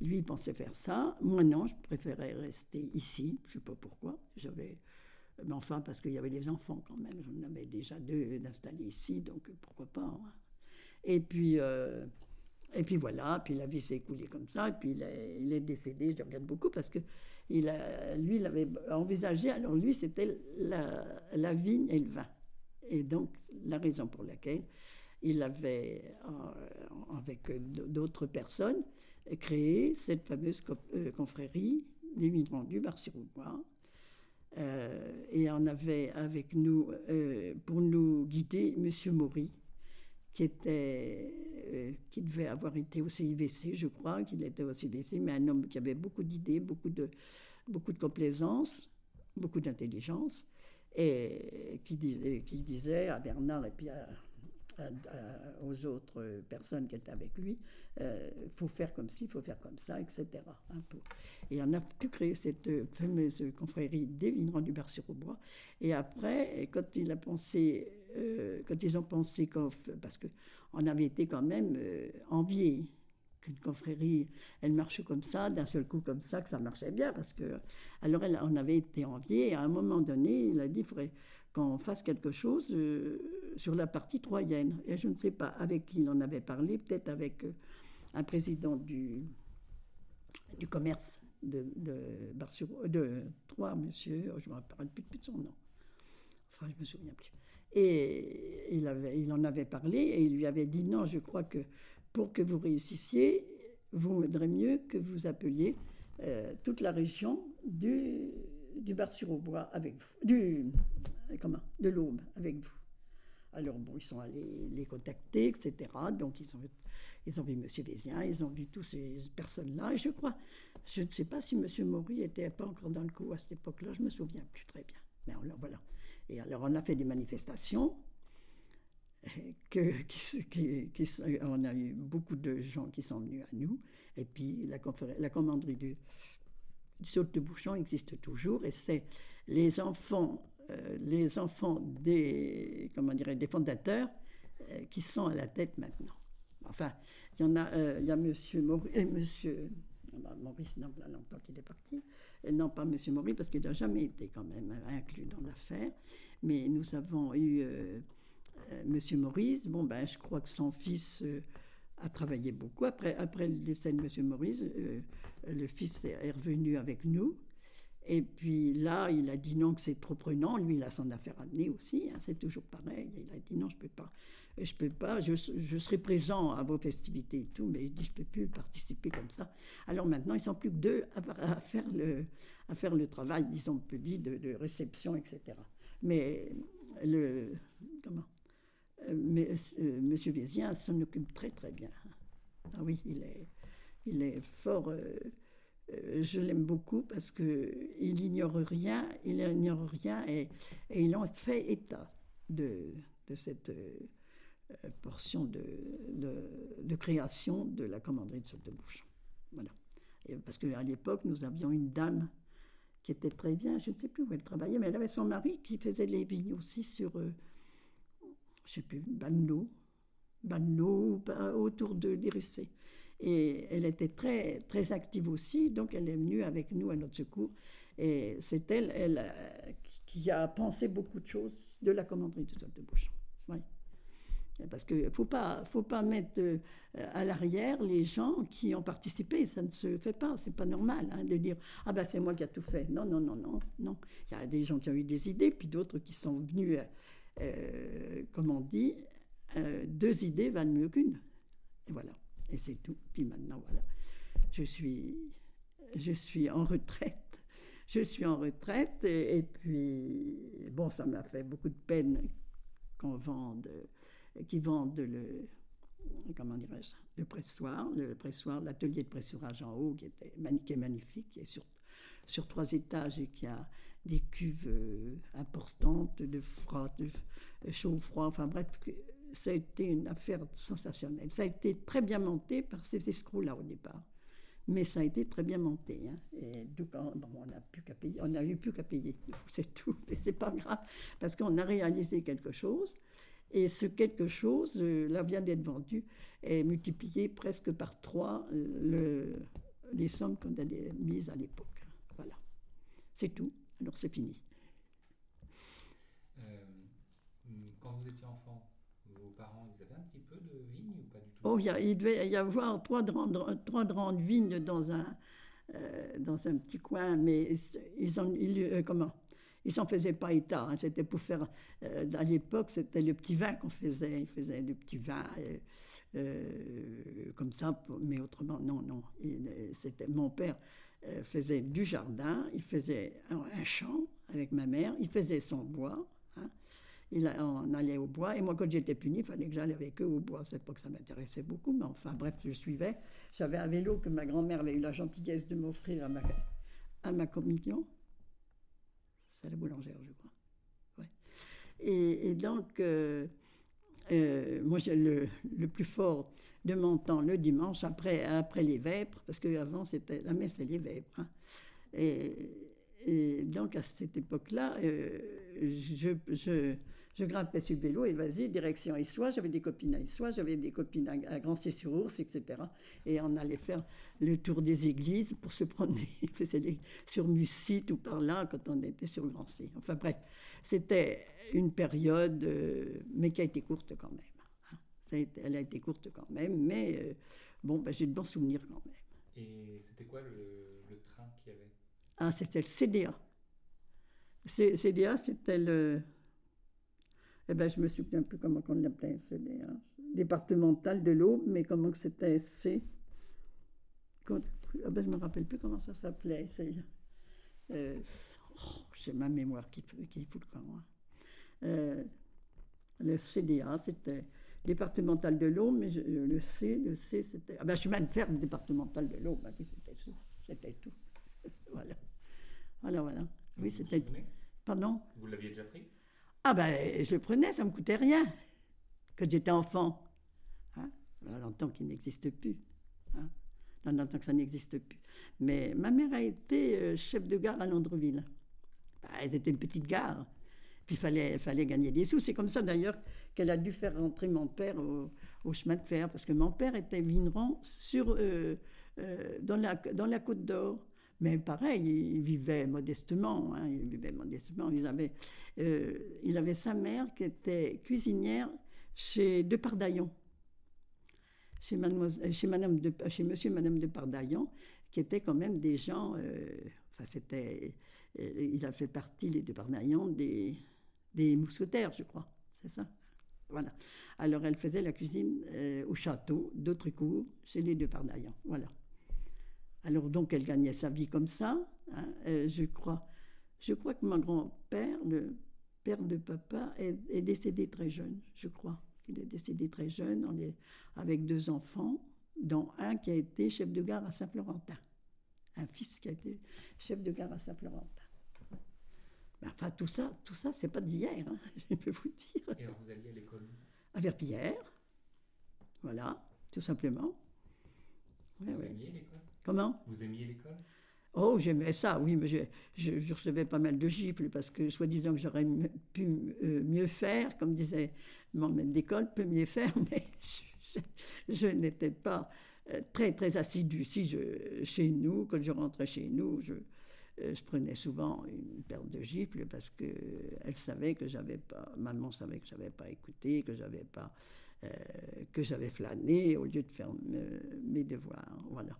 Lui, il pensait faire ça. Moi, non, je préférais rester ici. Je ne sais pas pourquoi. J'avais mais enfin, parce qu'il y avait les enfants quand même. J'en avais déjà deux d'installer ici, donc pourquoi pas. Hein. Et puis, euh, et puis voilà, puis la vie s'est écoulée comme ça. Et puis il est, décédé, je regrette beaucoup, parce que il lui, il avait envisagé, alors lui, c'était la, la, vigne et le vin. Et donc, la raison pour laquelle il avait, euh, avec d'autres personnes, créé cette fameuse euh, confrérie des migrants du Bar-sur-Roubois euh, et on avait avec nous, euh, pour nous guider, M. Maury, qui, était, euh, qui devait avoir été au CIVC, je crois, qu'il était au CIVC, mais un homme qui avait beaucoup d'idées, beaucoup de, beaucoup de complaisance, beaucoup d'intelligence, et qui disait, qui disait à Bernard et puis à, aux autres personnes qui étaient avec lui, il euh, faut faire comme ci, il faut faire comme ça, etc. Hein, et on a pu créer cette fameuse confrérie des vignerons du Bar-sur-Aubois. Et après, euh, quand ils ont pensé parce qu'on avait été quand même euh, enviés qu'une confrérie, elle marche comme ça, d'un seul coup comme ça, que ça marchait bien, parce que alors on avait été enviés. Et à un moment donné, il a dit, il faudrait qu'on fasse quelque chose euh, sur la partie troyenne. Et je ne sais pas avec qui il en avait parlé, peut-être avec euh, un président du, du commerce de, de, de Troyes, monsieur, oh, je ne me rappelle plus, de son nom. Enfin, je ne me souviens plus. Et il, en avait parlé et il lui avait dit non, je crois que pour que vous réussissiez, vous vaudrait mieux que vous appeliez euh, toute la région du, du Bar-sur-Aubois avec vous, du, comment, de l'Aube avec vous. Alors, bon, ils sont allés les contacter, etc. Donc, ils ont, vu M. Vézien, ils ont vu toutes ces personnes-là. Et je crois, je ne sais pas si M. Maury était pas encore dans le coup à cette époque-là, je ne me souviens plus très bien. Mais alors, voilà. Et alors, on a fait des manifestations. Qui, on a eu beaucoup de gens qui sont venus à nous. Et puis, la, la commanderie du, du saut de Bouchon existe toujours. Et c'est les enfants euh, les enfants des, comment dirais, des fondateurs euh, qui sont à la tête maintenant. Enfin, il y en a, euh, il y a Monsieur Maurice, Monsieur Maurice, non, là, longtemps qu'il est parti, non pas Monsieur Maurice parce qu'il n'a jamais été quand même inclus dans l'affaire, mais nous avons eu Monsieur Maurice. Bon ben, je crois que son fils a travaillé beaucoup. Après, après le décès de Monsieur Maurice, le fils est revenu avec nous. Et puis là, il a dit non, que c'est trop prenant. Lui, il a son affaire à mener aussi. Hein, c'est toujours pareil. Il a dit non, je peux pas. Je peux pas. Je, serai présent à vos festivités et tout, mais il dit je peux plus participer comme ça. Alors maintenant, ils sont plus que deux à, faire le travail, disons, de, réception, etc. Mais le comment? Euh, mais, euh, Monsieur Vézien s'en occupe très très bien. Ah oui, il est il est fort. Euh, je l'aime beaucoup parce qu'il ignore rien, il ignore rien et, il en fait état de, cette euh, portion de, création de la commanderie de Saute-de-Bouche. Voilà. parce qu'à l'époque, nous avions une dame qui était très bien, je ne sais plus où elle travaillait, mais elle avait son mari qui faisait les vignes aussi sur, euh, je sais plus, Banno, Banno, autour de l'IRC. Et elle était très, très active aussi, donc elle est venue avec nous à notre secours. Et c'est elle, euh, qui a pensé beaucoup de choses de la commanderie de Sainte de Bouchon. Parce qu'il ne faut pas, faut pas mettre euh, à l'arrière les gens qui ont participé. Ça ne se fait pas. C'est pas normal hein, de dire Ah ben c'est moi qui ai tout fait. Non, non, non, non. non. Il y a des gens qui ont eu des idées, puis d'autres qui sont venus, euh, euh comme on dit, deux idées valent mieux qu'une. Et voilà. Et c'est tout. Puis maintenant, voilà. Je suis, je suis en retraite. Je suis en retraite. Et, puis, bon, ça m'a fait beaucoup de peine qu'on vende qui vendent le, comment dirais-je, le pressoir, le pressoir, l'atelier de pressurage en haut qui, était, qui est magnifique, qui est sur, sur trois étages et qui a des cuves euh, importantes de froid, de chaud-froid, enfin bref, ça a été une affaire sensationnelle. Ça a été très bien monté par ces escrocs-là au départ. Mais ça a été très bien monté. Hein. Et donc, on n'a plus qu'à payer. On n'a eu plus qu'à payer. C'est tout. Mais c'est pas grave. Parce qu'on a réalisé quelque chose. Et ce quelque chose, euh, là, vient d'être vendu, est multiplié presque par trois le, les sommes qu'on a mises à l'époque. Voilà. C'est tout. Alors c'est fini. Euh, quand vous étiez enfant, parents, ils avaient un petit peu de vignes ou pas du tout? Oh, il, devait y avoir trois grandes, trois grandes vignes dans un, euh, dans un petit coin, mais ils ont, ils, comment? Ils s'en faisaient pas état. Hein. C'était pour faire. Euh, à l'époque, c'était le petit vin qu'on faisait. Ils faisaient du petit vin. Euh, euh, comme ça, mais autrement, non, non. C'était, mon père faisait du jardin, il faisait un, champ avec ma mère, il faisait son bois. Il on allait au bois, et moi, quand j'étais puni, il fallait que j'aille avec eux au bois. C'est pas que ça m'intéressait beaucoup, mais enfin, bref, je suivais. J'avais un vélo que ma grand-mère avait eu la gentillesse de m'offrir à ma, à ma communion à la boulangère, je crois. Ouais. Et, donc, euh, euh, moi, j'ai le, le, plus fort de mon temps le dimanche, après, après les vêpres, parce qu'avant, la messe et les vêpres. Hein. Et, donc, à cette époque-là, euh, je, je grimpais sur le vélo et vas-y, direction Issois. J'avais des copines à Issois, j'avais des copines à, Grand-C-sur-Ours, etc. Et on allait faire le tour des églises pour se promener sur Mussite ou par là quand on était sur Grand-C. Enfin bref, c'était une période, euh, mais qui a été courte quand même. Hein. Ça a été, elle a été courte quand même, mais euh, bon, ben, j'ai de bons souvenirs quand même. Et c'était quoi le, le train qu'il y avait? Ah, c'était le CDA. CDA, c'était le eh ben, je me souviens plus comment on l'appelait, CD, hein. départemental de l'eau, mais comment que c'était C. Ah ben, je me rappelle plus comment ça s'appelait. Euh, oh, J'ai ma mémoire qui, qui fout le camp. Hein. Euh, le CDA, c'était départemental de l'eau, mais le C, le C, c'était. Ah ben, chemin de fer départemental de l'eau, ben, c'était tout. C'était tout. voilà. Voilà, voilà. Oui, c'était. Pardon? Vous l'aviez déjà pris? Ah ben, je prenais, ça me coûtait rien, quand j'étais enfant. Hein? A longtemps qu'il n'existe plus. Hein? Longtemps que ça n'existe plus. Mais ma mère a été euh, chef de gare à Londreville. Ben, c'était une petite gare. Puis il fallait, fallait gagner des sous. C'est comme ça d'ailleurs qu'elle a dû faire rentrer mon père au, chemin de fer, parce que mon père était vigneron sur, euh, euh, dans, la, dans la Côte d'Or. Mais pareil, il vivait modestement. Hein, il modestement. Euh, il avait sa mère qui était cuisinière chez Depardaillon, chez, chez, Madame de, chez Monsieur et Madame Depardaillon, qui étaient quand même des gens. Euh, enfin, c'était. Euh, il a fait partie, les Depardaillon, des, des mousquetaires, je crois. C'est ça Voilà. Alors, elle faisait la cuisine au château d'Autrecourt, chez les Depardaillon. Voilà. Alors, donc, elle gagnait sa vie comme ça, hein, je crois. Je crois que mon grand-père, le père de papa, est, décédé très jeune, je crois. Il est décédé très jeune, on est avec deux enfants, dont un qui a été chef de gare à Saint-Florentin. Un fils qui a été chef de gare à Saint-Florentin. enfin, tout ça, tout ça, c'est pas d'hier, hein, je peux vous dire. Et alors, vous alliez à l'école À Verpillière. Voilà, tout simplement. vous aimiez l'école? Comment? Vous aimiez l'école? Oh, j'aimais ça, oui, mais je, je, recevais pas mal de gifles parce que, soi-disant que j'aurais pu mieux faire, comme disait mon maître d'école, peut mieux faire, mais je, n'étais pas très, très assidue. Si je, chez nous, quand je rentrais chez nous, je, je prenais souvent une paire de gifles parce que elle savait que j'avais pas, maman savait que j'avais pas écouté, que j'avais pas, euh, que j'avais flâné au lieu de faire mes devoirs. Voilà.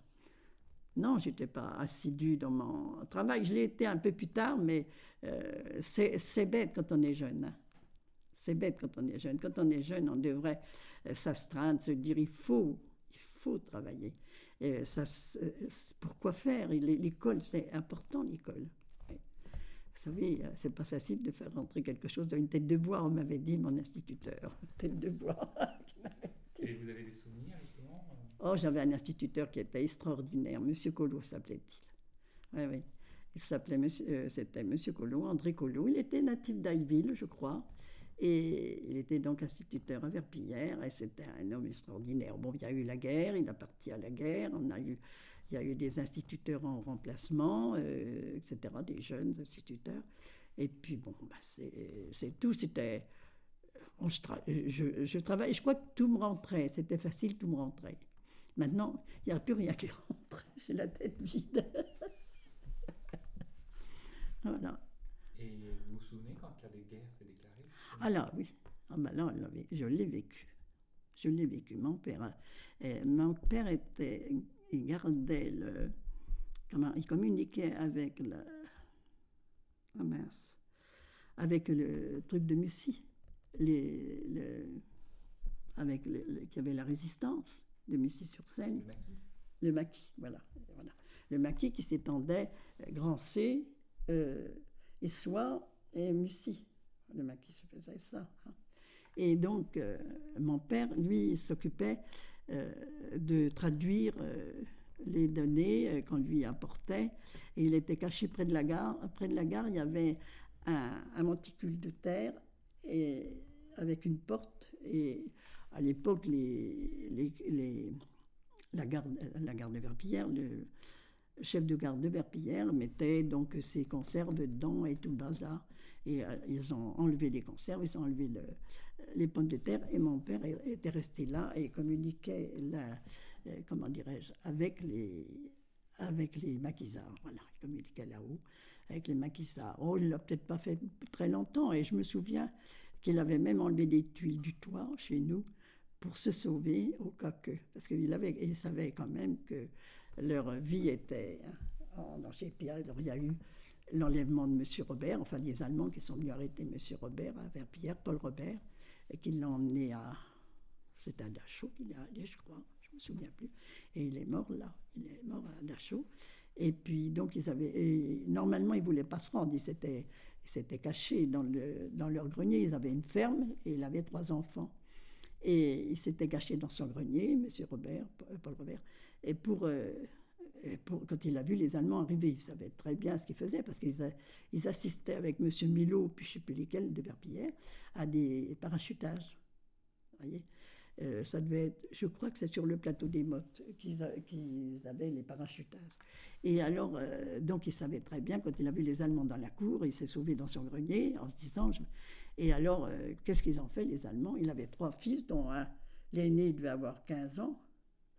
Non, j'étais pas assidue dans mon travail. Je l'ai été un peu plus tard, mais euh, c'est bête quand on est jeune. Hein. C'est bête quand on est jeune. Quand on est jeune, on devrait euh, s'astreindre, se dire il faut, il faut travailler. Pourquoi faire? L'école, c'est important, l'école. Vous savez, c'est pas facile de faire rentrer quelque chose dans une tête de bois, on m'avait dit mon instituteur. Tête de bois. Et vous avez des souvenirs, Oh, j'avais un instituteur qui était extraordinaire. Monsieur Collot s'appelait-il. Oui, oui. Il s'appelait, euh, c'était Monsieur Collot, André Collot. Il était natif d'Ailleville, je crois. Et il était donc instituteur à Verpillière et c'était un homme extraordinaire. Bon, il y a eu la guerre, il a parti à la guerre, il y a eu des instituteurs en remplacement, euh, etc., des jeunes instituteurs. Et puis, bon, bah, c'est tout, c'était... Je, je, travaille, je crois que tout me rentrait, c'était facile, tout me rentrait. Maintenant, il n'y a plus rien qui rentre, j'ai la tête vide. voilà. Et vous vous souvenez quand la guerre s'est déclarée Ah là, oui. Ah ben là, je l'ai vécu. Je l'ai vécu. Mon père, euh, mon père était, il gardait le, comment, il communiquait avec le, oh mince, avec le truc de Mussy, les, le, avec le, qui avait la résistance de Mussy-sur-Seine. Le maquis. Le maquis, voilà, voilà. Le maquis qui s'étendait, euh, grand C, euh, et soit et Mussy. Le maquis se faisait ça. Hein. Et donc, euh, mon père, lui, s'occupait euh, de traduire les données qu'on lui apportait. Et il était caché près de la gare. Près de la gare, il y avait un, monticule de terre et, avec une porte. Et à l'époque, la, garde, de Verpillière, le, chef de garde de Verpillière mettait donc ses conserves dedans et tout le bazar. Et euh, ils ont enlevé les conserves, ils ont enlevé le, les pommes de terre. Et mon père était resté là et communiquait euh, comment dirais-je, avec les, avec les maquisards. Voilà, il communiquait là-haut avec les maquisards. Oh, il l'a peut-être pas fait très longtemps. Et je me souviens qu'il avait même enlevé des tuiles du toit chez nous pour se sauver au cas que. Parce qu'il avait, il savait quand même que leur vie était en danger. Puis alors, il y a eu l'enlèvement de M. Robert, enfin les Allemands qui sont venus arrêter M. Robert à Verpillière, Paul Robert, et qui l'ont emmené à. C'était à Dachau qu'il est allé, je crois, je ne me souviens plus. Et il est mort là, il est mort à Dachau. Et puis, donc, ils avaient. normalement, ils ne voulaient pas se rendre, ils s'étaient cachés dans, le, dans leur grenier. Ils avaient une ferme et il avait trois enfants. Et il s'était caché dans son grenier, M. Robert, Paul Robert. Et pour, euh, quand il a vu les Allemands arriver, il savait très bien ce qu'ils faisaient parce qu'ils ils assistaient avec M. Milo, puis je ne sais plus lesquels, de Verpillière, à des parachutages. voyez? Euh, ça devait être, je crois que c'est sur le plateau des Mottes qu'ils avaient les parachutages. Et alors, euh, donc il savait très bien, quand il a vu les Allemands dans la cour, il s'est sauvé dans son grenier en se disant. Et alors, qu'est-ce qu'ils ont fait, les Allemands? Il avait trois fils, dont un, l'aîné devait avoir 15 ans,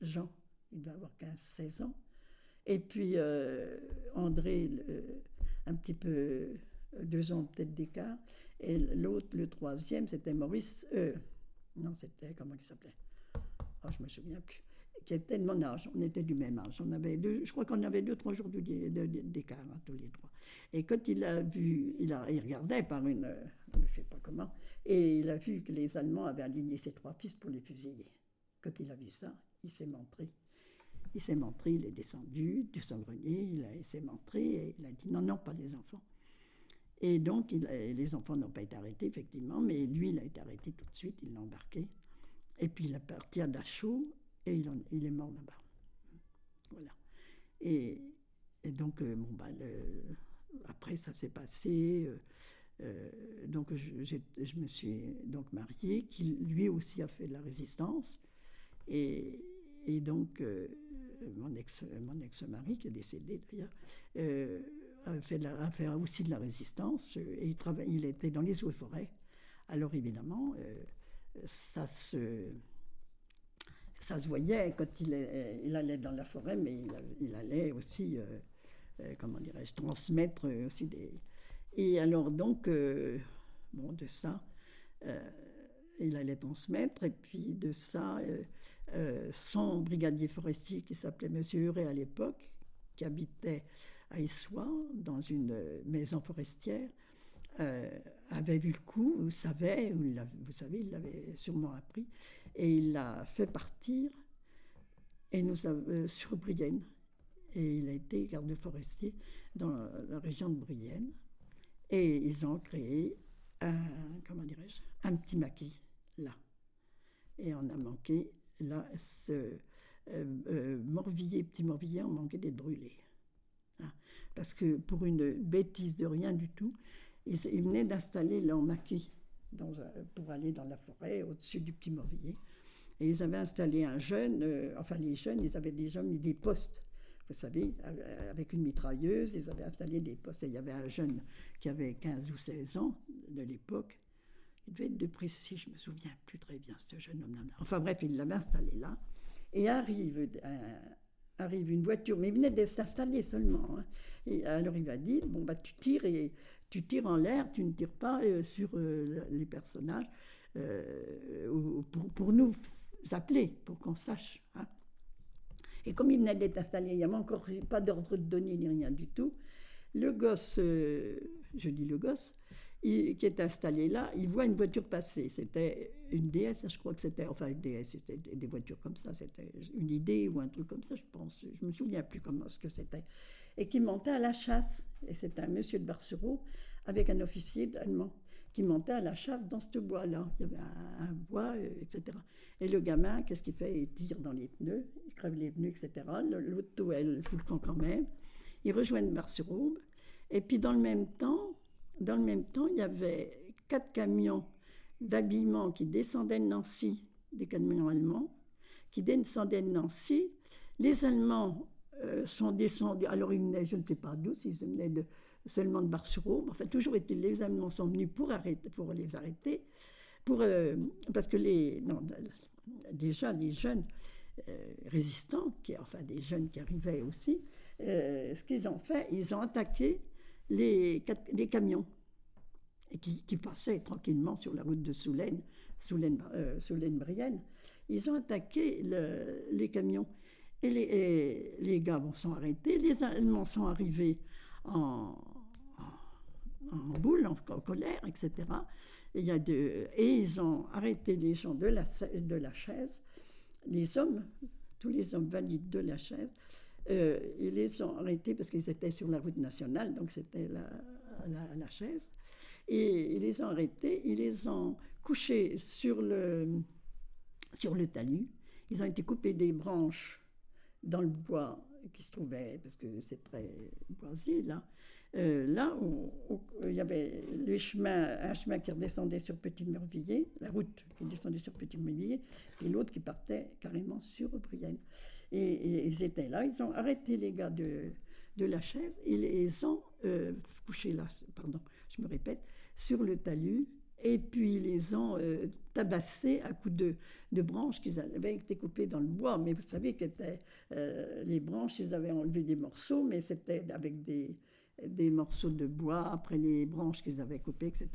Jean il doit avoir 15-16 ans. Et puis euh, André, un petit peu, euh, deux ans peut-être d'écart. Et l'autre, le troisième, c'était Maurice. Euh, non, c'était, comment il s'appelait? Oh, Je me souviens plus. Qui était de mon âge. On était du même âge. On avait deux, je crois qu'on avait deux, trois jours d'écart, hein, tous les trois. Et quand il a vu, il, a, il regardait par une, je ne sais pas comment, et il a vu que les Allemands avaient aligné ses trois fils pour les fusiller. Quand il a vu ça, il s'est montré il s'est montré, il est descendu de son grenier, il, s'est montré et il a dit non, non, pas les enfants. Et donc, les enfants n'ont pas été arrêtés, effectivement, mais lui, il a été arrêté tout de suite, il l'a embarqué. Et puis, il est parti à Dachau et il, est mort là-bas. Voilà. Et, donc, euh, bon, bah, après, ça s'est passé. Euh, euh, donc, je, me suis donc mariée, qui lui aussi a fait de la résistance. Et, donc, mon ex-mari, ex qui est décédé d'ailleurs, a, fait a, fait aussi de la résistance et il, travaille, il était dans les eaux et forêts. Alors évidemment, ça se ça se voyait quand il, il, allait dans la forêt, mais il, allait aussi, comment dirais-je, transmettre aussi des. Et alors donc, bon, de ça, il allait transmettre, et puis de ça, euh, euh, son brigadier forestier qui s'appelait Monsieur Huré à l'époque, qui habitait à Issois, dans une maison forestière, euh, avait vu le coup, vous savez, vous savez, il l'avait sûrement appris, et il l'a fait partir et nous sur Brienne. Et il a été garde forestier dans la région de Brienne. Et ils ont créé un, comment dirais-je, un petit maquis là. Et on a manqué, là, ce euh, euh, Morvilliers, petit Morvilliers, on manquait d'être brûlé. Hein. Parce que pour une bêtise de rien du tout, ils, venaient d'installer leur maquis dans, pour aller dans la forêt au-dessus du petit Morvilliers. Et ils avaient installé un jeune, euh, enfin les jeunes, ils avaient déjà mis des postes vous savez, avec une mitrailleuse, ils avaient installé des postes. Et il y avait un jeune qui avait 15 ou 16 ans de l'époque, il devait être de Précis, je me souviens plus très bien, ce jeune homme-là. Enfin bref, il l'avait installé là. Et arrive, euh, arrive une voiture, mais il venait de s'installer seulement. Hein. Et alors il m'a dit, bon, bah, tu tires et tu tires en l'air, tu ne tires pas euh, sur euh, les personnages pour, pour, nous appeler, pour qu'on sache. Hein. Et comme il venait d'être installé, il n'y avait encore pas d'ordre de donner ni rien du tout. Le gosse, je dis le gosse, qui est installé là, il voit une voiture passer. C'était une DS, je crois que c'était, enfin une DS, c'était des voitures comme ça, c'était une idée ou un truc comme ça, je pense. Je me souviens plus comment ce que c'était. Et qui montait à la chasse. Et c'était un monsieur de Barcereau avec un officier allemand qui montait à la chasse dans ce bois-là. Il y avait un, bois, euh, etc. Et le gamin, qu'est-ce qu'il fait? Il tire dans les pneus, il crève les pneus, etc. L'auto, elle fout le camp quand même. Il rejoint Bar-sur-Aube. Et puis dans le même temps, dans le même temps, il y avait quatre camions d'habillement qui descendaient de Nancy, des camions allemands, qui descendaient de Nancy. Les Allemands euh, sont descendus, alors ils venaient, je ne sais pas d'où, s'ils venaient de, seulement de Bar-sur-Aube. Enfin, toujours été, les Allemands sont venus pour, arrêter, pour les arrêter, pour, euh, parce que les, non, déjà les jeunes euh, résistants, qui, enfin des jeunes qui arrivaient aussi, ce qu'ils ont fait, ils ont attaqué les, les camions qui, passaient tranquillement sur la route de Soulaine, Soulaine, euh, Brienne. Ils ont attaqué les camions. Et les, gars sont arrêtés, les Allemands sont arrivés en, boule, en, colère, etc. Et, y a de, et ils ont arrêté les gens de la, de la chaise, les hommes, tous les hommes valides de la chaise, euh, ils les ont arrêtés parce qu'ils étaient sur la route nationale, donc c'était la, la, chaise. Et ils les ont arrêtés, ils les ont couchés sur le, sur le talus. Ils ont été coupés des branches dans le bois qui se trouvait, parce que c'est très boisé là. Euh, là où, il y avait le chemin, un chemin qui redescendait sur Petit Mervilliers, la route qui descendait sur Petit Mervilliers, et l'autre qui partait carrément sur Brienne. Et, ils étaient là, ils ont arrêté les gars de, de la chaise et les ont euh, couchés là, pardon, je me répète, sur le talus. Et puis ils les ont euh, tabassés à coups de, branches qui avaient été coupées dans le bois. Mais vous savez que euh, les branches, ils avaient enlevé des morceaux, mais c'était avec des, morceaux de bois après les branches qu'ils avaient coupées, etc.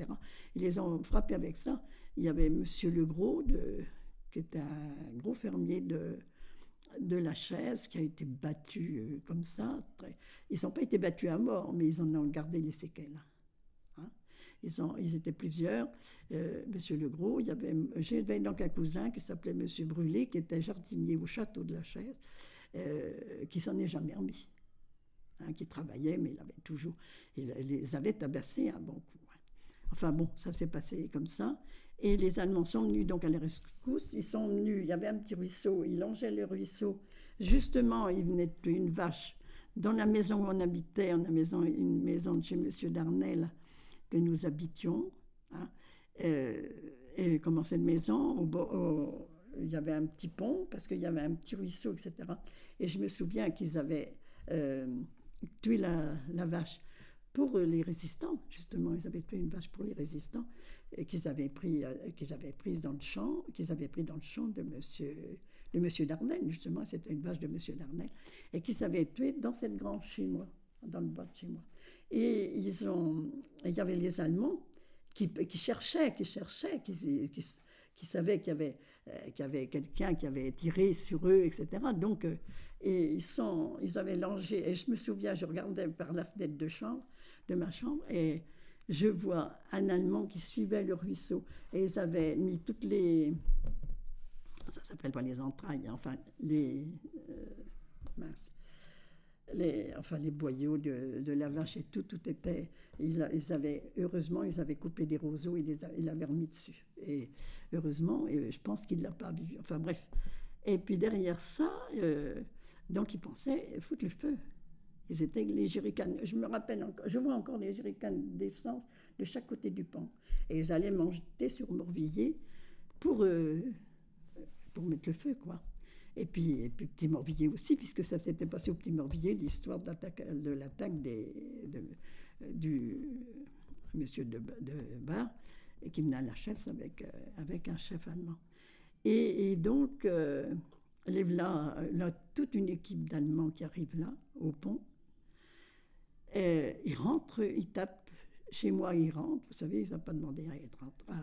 Ils les ont frappés avec ça. Il y avait Monsieur Legros, de, qui était un gros fermier de, de la chaise qui a été battu euh, comme ça. Ils n'ont pas été battus à mort, mais ils en ont gardé les séquelles. Ils étaient plusieurs. Euh, Monsieur Legros, il y avait, j'avais donc un cousin qui s'appelait Monsieur Brûlé, qui était jardinier au château de la chaise, euh, qui s'en est jamais remis. Hein, qui travaillait, mais il avait toujours, il les avait tabassés un bon coup. Hein. Enfin bon, ça s'est passé comme ça. Et les Allemands sont venus donc à la rescousse. Ils sont venus, il y avait un petit ruisseau, ils longeaient le ruisseau. Justement, ils venaient de une vache. Dans la maison où on habitait, on a maison, une maison de chez M. Darnel que nous habitions. Hein, euh, et comment cette maison, il y avait un petit pont, parce qu'il y avait un petit ruisseau, etc. Et je me souviens qu'ils avaient euh, tué la, vache pour les résistants, justement. Ils avaient tué une vache pour les résistants, et qu'ils avaient, pris, euh, qu'ils avaient prise dans le champ, qu'ils avaient pris dans le champ de monsieur, de monsieur Darnel, justement. C'était une vache de monsieur Darnel. Et qu'ils avaient tué dans cette grange chez dans le bois de chez moi. Et ils ont, il y avait les Allemands qui, cherchaient, qui cherchaient, qui, qui savaient qu'il y avait, euh, y avait quelqu'un qui avait tiré sur eux, etc. Donc, euh, ils, sont, ils avaient langé. Et je me souviens, je regardais par la fenêtre de, chambre, de ma chambre et je vois un Allemand qui suivait le ruisseau. Et ils avaient mis toutes les. Ça s'appelle pas les entrailles, enfin, les. Euh, les, enfin, les boyaux de, la vache et tout, tout était. Ils, ils, avaient, heureusement, ils avaient coupé des roseaux et ils l'avaient remis dessus. Et heureusement, et je pense qu'il ne l'a pas vu. Enfin bref. Et puis derrière ça, euh, donc ils pensaient foutre le feu. Ils étaient les jerrycans. Je me rappelle encore, je vois encore les jerrycans d'essence de chaque côté du pont. Et ils allaient manger sur Morvilliers pour, euh, pour mettre le feu, quoi. Et puis, et Petit Morvilliers aussi, puisque ça s'était passé au Petit Morvilliers, l'histoire de l'attaque du monsieur de, de Bar, qui venait à la chasse avec, euh, avec un chef allemand. Et, donc, euh, là, toute une équipe d'Allemands qui arrive là, au pont. Et ils rentrent, ils tapent chez moi, ils rentrent. Vous savez, ils n'ont pas demandé à être rentrés.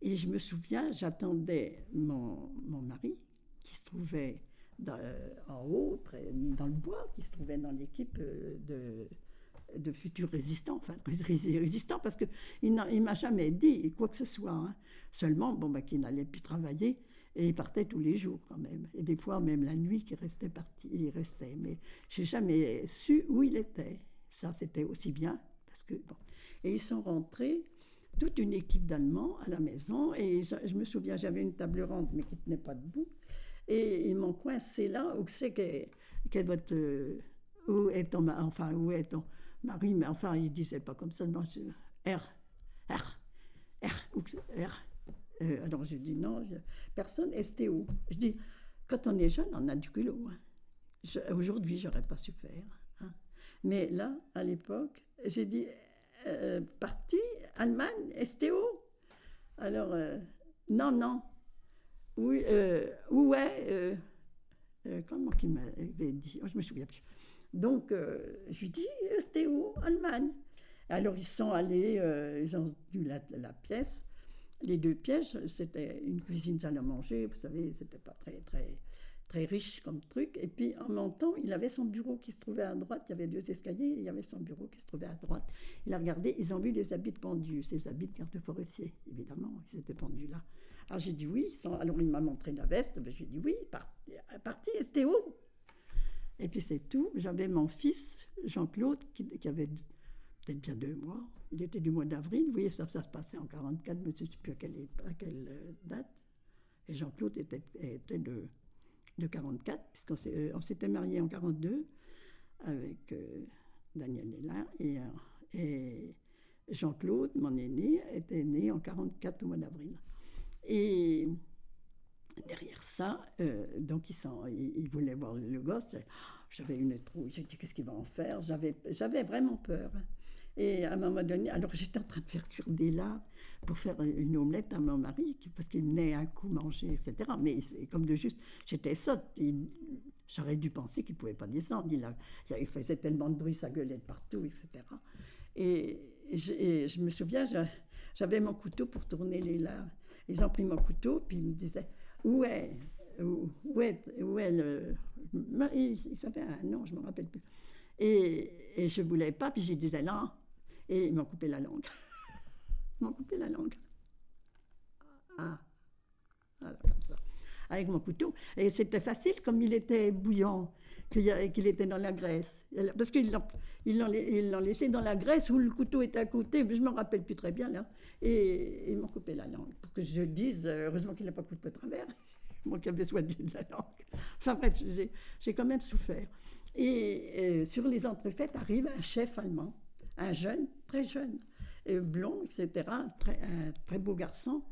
Et je me souviens, j'attendais mon mari, qui se trouvait en haut, dans le bois, qui se trouvait dans l'équipe euh, de, futurs résistants, enfin résistants, parce qu'il ne m'a jamais dit quoi que ce soit. Hein. Seulement, bon, bah, qu'il n'allait plus travailler, et il partait tous les jours quand même. Et des fois, même la nuit, qu'il restait parti, il restait. Mais j'ai jamais su où il était. Ça, c'était aussi bien, parce que, bon. Et ils sont rentrés, toute une équipe d'Allemands à la maison, et je me souviens, j'avais une table ronde, mais qui ne tenait pas debout. Et ils m'ont coincé là, où c'est que, votre. Euh, où est ton. Enfin, où est ton mari Mais enfin, il disait pas comme ça, R, R, R, R. Euh, alors j'ai dit non, personne, STO. Je dis, quand on est jeune, on a du culot. Hein. Aujourd'hui, j'aurais pas su faire. Hein. Mais là, à l'époque, j'ai dit, euh, parti, Allemagne, STO. Alors, non, non, oui, euh, ouais, euh, euh, comment qu'il m'avait dit oh, Je me souviens plus. Donc, euh, je lui dis, c'était où Allemagne? Alors, ils sont allés, ils ont vu la, pièce. Les deux pièces, c'était une cuisine salle à manger, vous savez, c'était pas très, très, très riche comme truc. Et puis, en montant, il avait son bureau qui se trouvait à droite. Il y avait deux escaliers, il y avait son bureau qui se trouvait à droite. Il a regardé, ils ont vu les habits pendus, ces habits de carte forestier, évidemment, ils étaient pendus là. Alors j'ai dit oui. Alors il m'a montré la veste. Ben, j'ai dit oui, parti, parti c'était où? Et puis c'est tout. J'avais mon fils, Jean-Claude, qui, avait peut-être bien deux mois. Il était du mois d'avril. Vous voyez, ça, se passait en 44, mais je ne sais plus à quelle, à euh, date. Et Jean-Claude était, de, de 44, puisqu'on euh, s'était marié en 42 avec euh, Daniel Hélin. Et, et Jean-Claude, mon aîné, était né en 44 au mois d'avril. Et derrière ça, euh, donc ils, sont, ils, voulaient voir le gosse. J'avais une trouille. J'ai dit qu'est-ce qu'il va en faire? J'avais, vraiment peur. Et à un moment donné, alors j'étais en train de faire cuire des larmes pour faire une omelette à mon mari, parce qu'il venait un coup manger, etc. Mais comme de juste, j'étais sotte. J'aurais dû penser qu'il ne pouvait pas descendre. Il, il, faisait tellement de bruit, ça gueulait partout, etc. Et, je, me souviens, j'avais mon couteau pour tourner les larmes. Ils ont pris mon couteau, puis ils me disaient Où est, où, le. Il, savait un nom, je ne me rappelle plus. Et, et je ne voulais pas, puis je disais non. Et ils m'ont coupé la langue. ils m'ont coupé la langue. Ah, voilà, comme ça. Avec mon couteau. Et c'était facile, comme il était bouillant qu'il était dans la graisse. Parce qu'ils l'ont laissé dans la graisse où le couteau était à côté, mais je ne me rappelle plus très bien là. Et ils m'ont coupé la langue pour que je dise, euh, heureusement qu'il n'a pas coupé au travers, moi qui avais besoin de la langue. Enfin bref, j'ai quand même souffert. Et, sur les entrefaites arrive un chef allemand, un jeune, très jeune, blond, etc., un très beau garçon.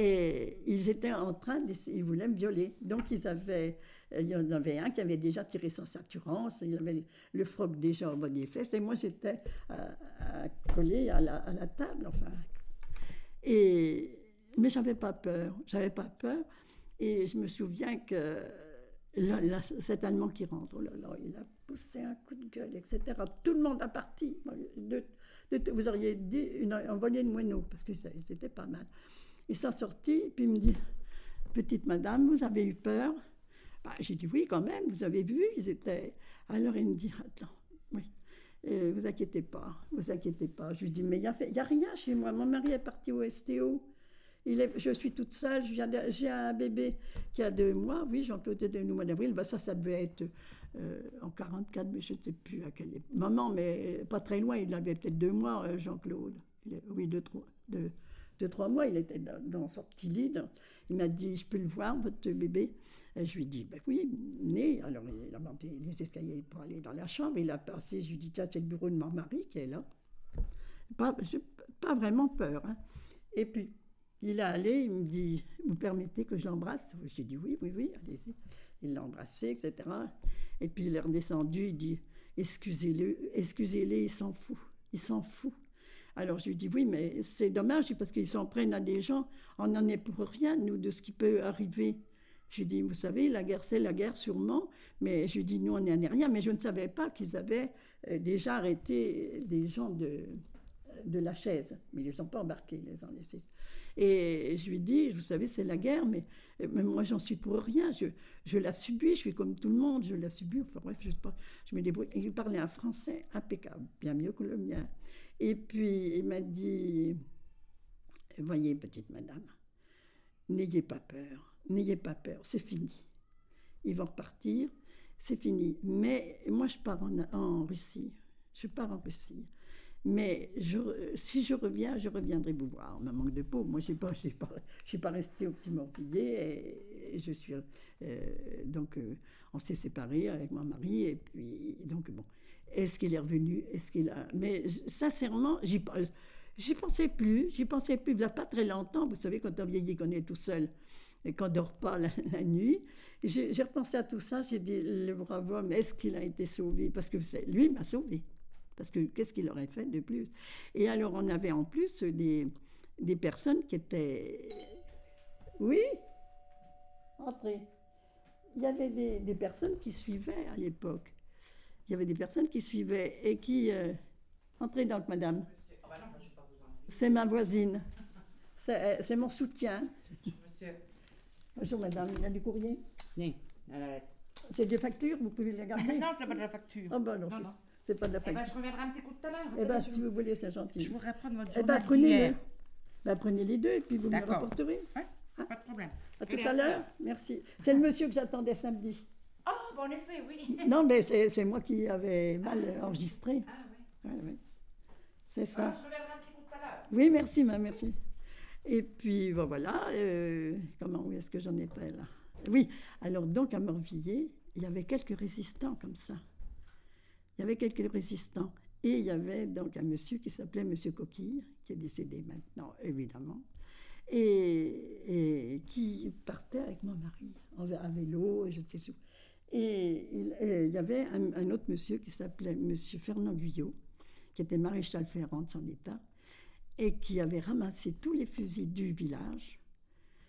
Et ils étaient en train, de, ils voulaient me violer. Donc ils avaient, il y en avait un qui avait déjà tiré son ceinturance, il avait le froc déjà au bas des fesses, et moi j'étais collée à la, table, enfin. Et, mais j'avais pas peur, j'avais pas peur. Et je me souviens que cet Allemand qui rentre, oh là là, il a poussé un coup de gueule, etc. Tout le monde a parti. Vous auriez dit une, envolée de moineaux, parce que c'était pas mal. Il s'est sorti, puis il me dit Petite madame, vous avez eu peur? Bah, J'ai dit Oui, quand même, vous avez vu, ils étaient. Alors il me dit Attends, oui, euh, vous inquiétez pas, vous inquiétez pas. Je lui dis Mais il n'y a, rien chez moi, mon mari est parti au STO. Il est, je suis toute seule, j'ai un bébé qui a deux mois, oui, Jean-Claude était au mois d'avril, bah ça, ça devait être euh, en 44, mais je ne sais plus à quel moment, mais pas très loin, il avait peut-être deux mois, euh, Jean-Claude. Oui, deux trois, deux, trois mois, il était dans, son petit lit. il m'a dit, je peux le voir, votre bébé? Je lui ai dit, ben oui, né. Alors, il a monté les escaliers pour aller dans la chambre. Il a passé, je lui ai dit, tiens, c'est le bureau de mon mari qui est là. Pas, pas vraiment peur. Hein. Et puis, il est allé, il me dit, vous permettez que je l'embrasse J'ai dit, oui, oui, oui, allez-y. Il l'a embrassé, etc. Et puis il est redescendu, il dit, excusez-le, excusez-les, il s'en fout, il s'en fout. Alors je lui dis, oui, mais c'est dommage, parce qu'ils s'en prennent à des gens, on n'en est pour rien, nous, de ce qui peut arriver. Je lui dis, vous savez, la guerre, c'est la guerre sûrement, mais je lui dis, nous, on n'en est rien, mais je ne savais pas qu'ils avaient euh, déjà arrêté des gens de, de la chaise, mais ils ne les ont pas embarqués, les laissés. Et je lui dis, vous savez, c'est la guerre, mais, moi, j'en suis pour rien. Je, la subis, je suis comme tout le monde, je la subis. Enfin bref, je, je me débrouille. il parlait un français impeccable, bien mieux que le mien. Et puis, il m'a dit, voyez, petite madame, n'ayez pas peur, n'ayez pas peur, c'est fini. Ils vont repartir, c'est fini. Mais moi, je pars en Russie. Je pars en Russie. Mais je, si je reviens, je reviendrai vous voir. On manque de peau. Moi, je ne pas, suis pas, pas restée au petit Morvilliers. Et, je suis. Euh, donc, euh, on s'est séparés avec mon mari. Et puis, donc, bon. Est-ce qu'il est revenu? Est-ce qu'il a. Mais sincèrement, j'y, j'y pensais plus. J'y pensais plus. Il n'y a pas très longtemps. Vous savez, quand on vieillit, qu'on est tout seul et qu'on ne dort pas la, nuit. J'ai, repensé à tout ça. J'ai dit, le bravo homme, est-ce qu'il a été sauvé? Parce que lui m'a sauvé. Parce que qu'est-ce qu'il aurait fait de plus? Et alors, on avait en plus des, des personnes qui étaient. Oui Entrez. Il y avait des, des, personnes qui suivaient à l'époque. Il y avait des personnes qui suivaient et qui. Euh... Entrez donc, madame. C'est ma voisine. C'est mon soutien. Monsieur. Bonjour, madame. Il y a du courrier? Oui, C'est des factures, vous pouvez les garder Non, c'est pas de la facture. Ah ben non, non, non. C'est pas de la Eh ben, je reviendrai un petit coup tout à l'heure. Eh ben, si vous voulez, c'est gentil. Je voudrais prendre votre Eh journal ben, prenez-les. d'hier. Ben, prenez les deux et puis vous me rapporterez. Ouais, Hein pas de problème. À tout à l'heure. Merci. C'est le monsieur que j'attendais samedi. Ah, bah, en effet, oui. Non, mais c'est c'est moi qui avais mal enregistré. Ah, oui. Ouais, ouais. C'est ça. je reviendrai un petit coup tout à l'heure. Oui, merci, ma merci. Et puis, ben, voilà. euh, comment, où est-ce que j'en étais là? Oui, alors donc à Morvilliers, il y avait quelques résistants comme ça. Il y avait quelques résistants. Et il y avait donc un monsieur qui s'appelait Monsieur Coquille, qui est décédé maintenant, évidemment, et, qui partait avec mon mari à vélo, et je sais où. Et il, y avait un, un autre monsieur qui s'appelait Monsieur Fernand Guyot, qui était maréchal ferrant de son état, et qui avait ramassé tous les fusils du village,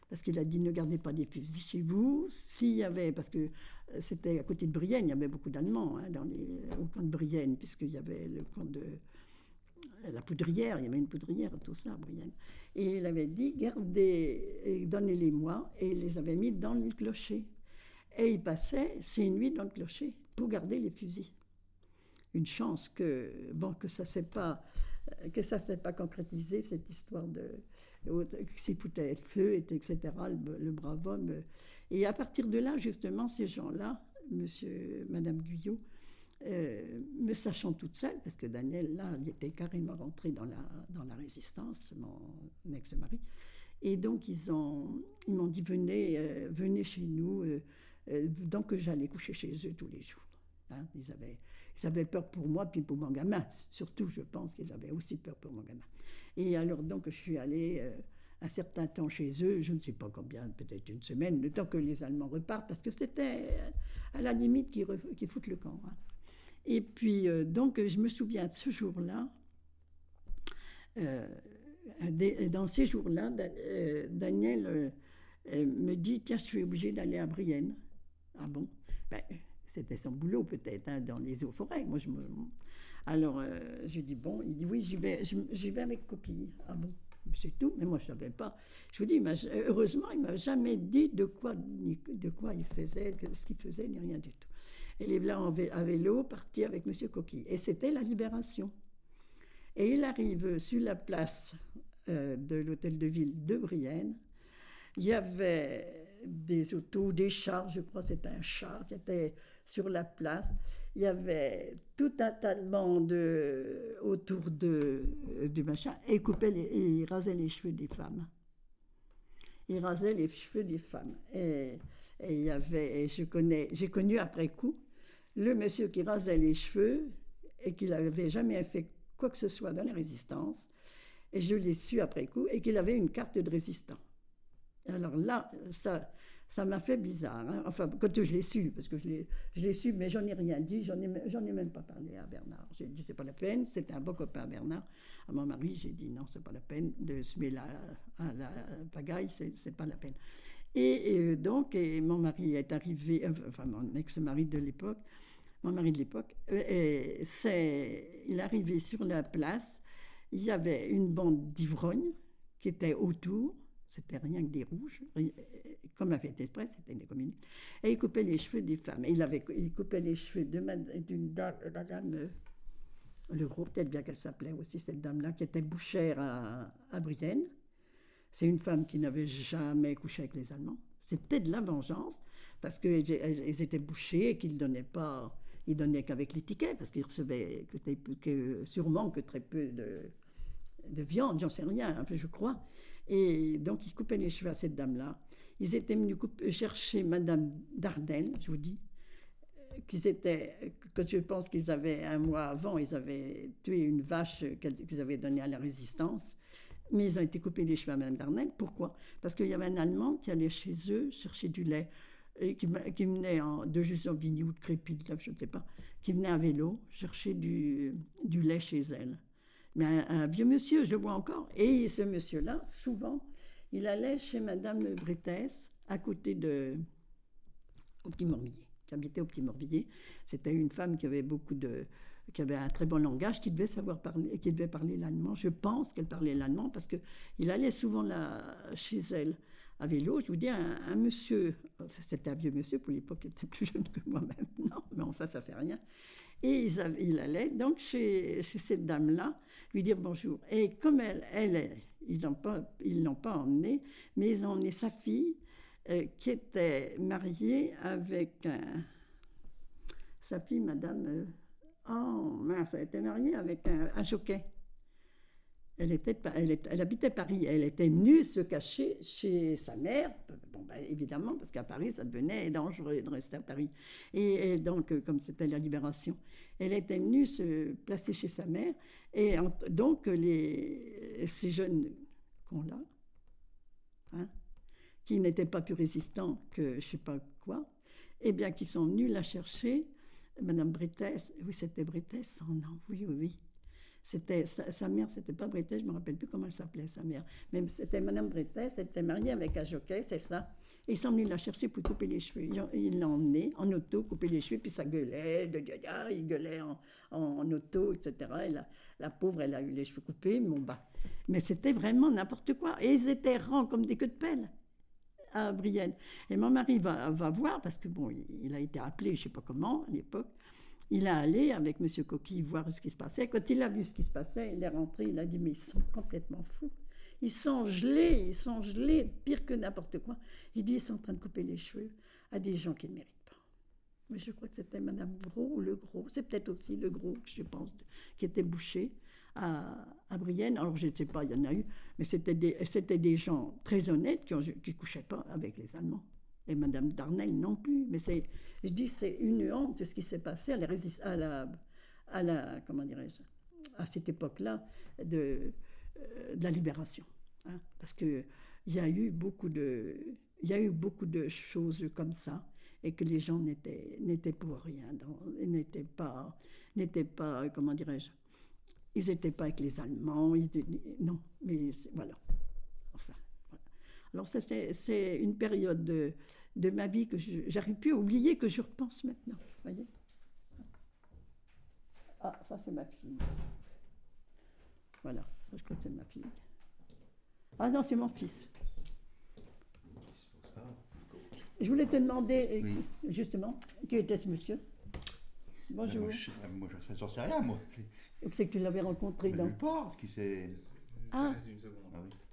parce qu'il a dit ne gardez pas des fusils chez vous. S'il y avait, parce que euh, c'était à côté de Brienne, il y avait beaucoup d'Allemands hein, dans les, au camp de Brienne, puisqu'il y avait le camp de euh, la poudrière, il y avait une poudrière, tout ça à Brienne. Et il avait dit gardez, donnez-les-moi, et il les avait mis dans le clocher. Et il passait ses nuits dans le clocher pour garder les fusils. Une chance que, bon, que ça ne s'est pas, euh, s'est pas concrétisé, cette histoire de s'il foutait le feu, et etc., le, brave homme. Et à partir de là, justement, ces gens-là, monsieur, madame Guyot, euh, me sachant toute seule, parce que Daniel, là, il était carrément rentré dans la, dans la résistance, mon ex-mari, et donc ils ont, ils m'ont dit venez, euh, venez chez nous, euh, donc j'allais coucher chez eux tous les jours. hein. ils, avaient, ils avaient peur pour moi, puis pour mon gamin. Surtout, je pense qu'ils avaient aussi peur pour mon gamin. Et alors, donc, je suis allée euh, un certain temps chez eux, je ne sais pas combien, peut-être une semaine, le temps que les Allemands repartent, parce que c'était à la limite ref- qu'ils foutent le camp. hein. Et puis, euh, donc, je me souviens de ce jour-là, euh, dans ces jours-là, Da- euh, Daniel euh, euh, me dit Tiens, je suis obligé d'aller à Brienne. Ah bon? Ben, C'était son boulot, peut-être, hein, dans les eaux forêts. Moi, je me... Alors, euh, je dis Bon, il dit Oui, j'y vais, j'y vais avec Coquille. Ah bon c'est tout, mais moi je ne savais pas. Je vous dis, heureusement, il ne m'a jamais dit de quoi, de quoi il faisait, ce qu'il faisait, ni rien du tout. Et les Blancs en à vélo partis avec M. Coquille. Et c'était la libération. Et il arrive sur la place euh, de l'hôtel de ville de Brienne. Il y avait des autos, des chars, je crois c'était un char qui était sur la place. Il y avait tout un tas de monde euh, autour de, euh, du machin et il, les, rasait les cheveux des femmes. Il rasait les cheveux des femmes. Et, et il y avait, et je connais, j'ai connu après coup le monsieur qui rasait les cheveux et qui n'avait jamais fait quoi que ce soit dans la résistance. Et je l'ai su après coup et qu'il avait une carte de résistant. Alors là, ça, ça m'a fait bizarre. hein. Enfin, quand je l'ai su, parce que je l'ai, su, mais j'en ai rien dit, j'en ai, ai même pas parlé à Bernard. J'ai dit, c'est pas la peine, c'était un bon copain Bernard. À mon mari, j'ai dit, non, c'est pas la peine de se mêler à, à la pagaille, c'est, pas la peine. Et, euh, donc, mon mari est arrivé, enfin, mon ex-mari de l'époque, mon mari de l'époque, euh, il est arrivé sur la place, il y avait une bande d'ivrognes qui était autour, c'était rien que des rouges, comme avait été exprès, c'était des communistes, et il coupait les cheveux des femmes. Il, avait, il coupait les cheveux d'une dame, la dame, euh, le gros, peut-être bien qu'elle s'appelait aussi, cette dame-là, qui était bouchère à, Brienne. C'est une femme qui n'avait jamais couché avec les Allemands. C'était de la vengeance, parce qu'ils ils étaient bouchés et qu'ils ne donnaient pas, ils donnaient qu'avec les tickets, parce qu'ils recevaient que- sûrement que très peu de, de viande, j'en sais rien, enfin, je crois. Et donc, ils coupaient les cheveux à cette dame-là. Ils étaient venus couper- chercher Madame Dardenne, je vous dis, euh, qu'ils étaient, que je pense qu'ils avaient, un mois avant, ils avaient tué une vache qu'ils avaient donnée à la résistance. Mais ils ont été coupés les cheveux à Madame Dardenne. Pourquoi? Parce qu'il y avait un Allemand qui allait chez eux chercher du lait, et qui, qui venait en, de Jusovigny ou de Crépy, je ne sais pas, qui venait à vélo chercher du lait chez elle. Mais un, vieux monsieur, je le vois encore. Et ce monsieur-là, souvent, il allait chez Madame Bretès, à côté de. au Petit Morbillier, qui habitait au Petit Morbillier. C'était une femme qui avait beaucoup de. qui avait un très bon langage, qui devait savoir parler, qui devait parler l'allemand. Je pense qu'elle parlait l'allemand parce qu'il allait souvent là, chez elle à vélo. Je vous dis, un, monsieur, c'était un vieux monsieur pour l'époque, il était plus jeune que moi maintenant, mais enfin, ça fait rien. Et ils il allait donc chez, chez cette dame-là lui dire bonjour. Et comme elle, elle est- ils n'ont pas, ils l'ont pas emmenée, mais ils ont emmené sa fille euh, qui était mariée avec un- sa fille, Madame. euh, oh mince, elle était mariée avec un, un jockey. Elle, habitait Paris. Elle était venue se cacher chez sa mère. Ben, évidemment, parce qu'à Paris, ça devenait dangereux de rester à Paris. Et, donc, euh, comme c'était la libération, elle était venue se placer chez sa mère. Et donc, les, ces jeunes cons-là, hein, qui n'étaient pas plus résistants que je ne sais pas quoi, eh bien, qui sont venus la chercher. Madame Bretès, oui, c'était Bretès, son nom, oui, oui, oui. C'était sa, sa mère, c'était pas Bretès, je me rappelle plus comment elle s'appelait sa mère, mais c'était Madame Bretès, elle était mariée avec un jockey, c'est ça. Et ils sont venus la chercher pour couper les cheveux. Ils ont- Ils l'ont emmenée en auto, couper les cheveux, puis ça gueulait, de, il gueulait en, en auto, etc. Et la, la pauvre, elle a eu les cheveux coupés, bon bah. Mais c'était vraiment n'importe quoi. Et ils étaient rangs comme des queues de pelle à Brienne. Et mon mari va, va voir, parce que bon, il a été appelé, je sais pas comment, à l'époque. Il a allé avec M. Coquille voir ce qui se passait. Quand il a vu ce qui se passait, il est rentré, il a dit, mais ils sont complètement fous. Ils sont gelés, ils sont gelés, pire que n'importe quoi. Il dit, ils sont en train de couper les cheveux à des gens qui ne méritent pas. Mais je crois que c'était Madame Gros ou le Gros. C'est peut-être aussi le Gros, je pense, qui était bouché à, Brienne. Alors, je ne sais pas, il y en a eu, mais c'était des, c'était des gens très honnêtes qui ne couchaient pas avec les Allemands. Et Madame Darnel non plus. Mais c'est, je dis, c'est une honte ce qui s'est passé à la, à la, à la comment dirais-je, à cette époque-là de, euh, la libération. hein, parce que il y a eu beaucoup de, il y a eu beaucoup de choses comme ça et que les gens n'étaient n'étaient pour rien, n'étaient pas, n'étaient pas, comment dirais-je, ils n'étaient pas avec les Allemands, ils non, mais voilà. Enfin, voilà. Alors c'est une période de, de ma vie que j'arrive plus à oublier que je repense maintenant, voyez. Ah, ça c'est ma fille. Voilà, ça je crois que c'est ma fille. Ah non, c'est mon fils. Je voulais te demander, Oui. euh, justement, qui était ce monsieur? Bonjour. Moi, je, moi, je j'en sais rien, moi. C'est que tu l'avais rencontré dans... part, ce qui c'est. Ah. Une seconde. Ah oui.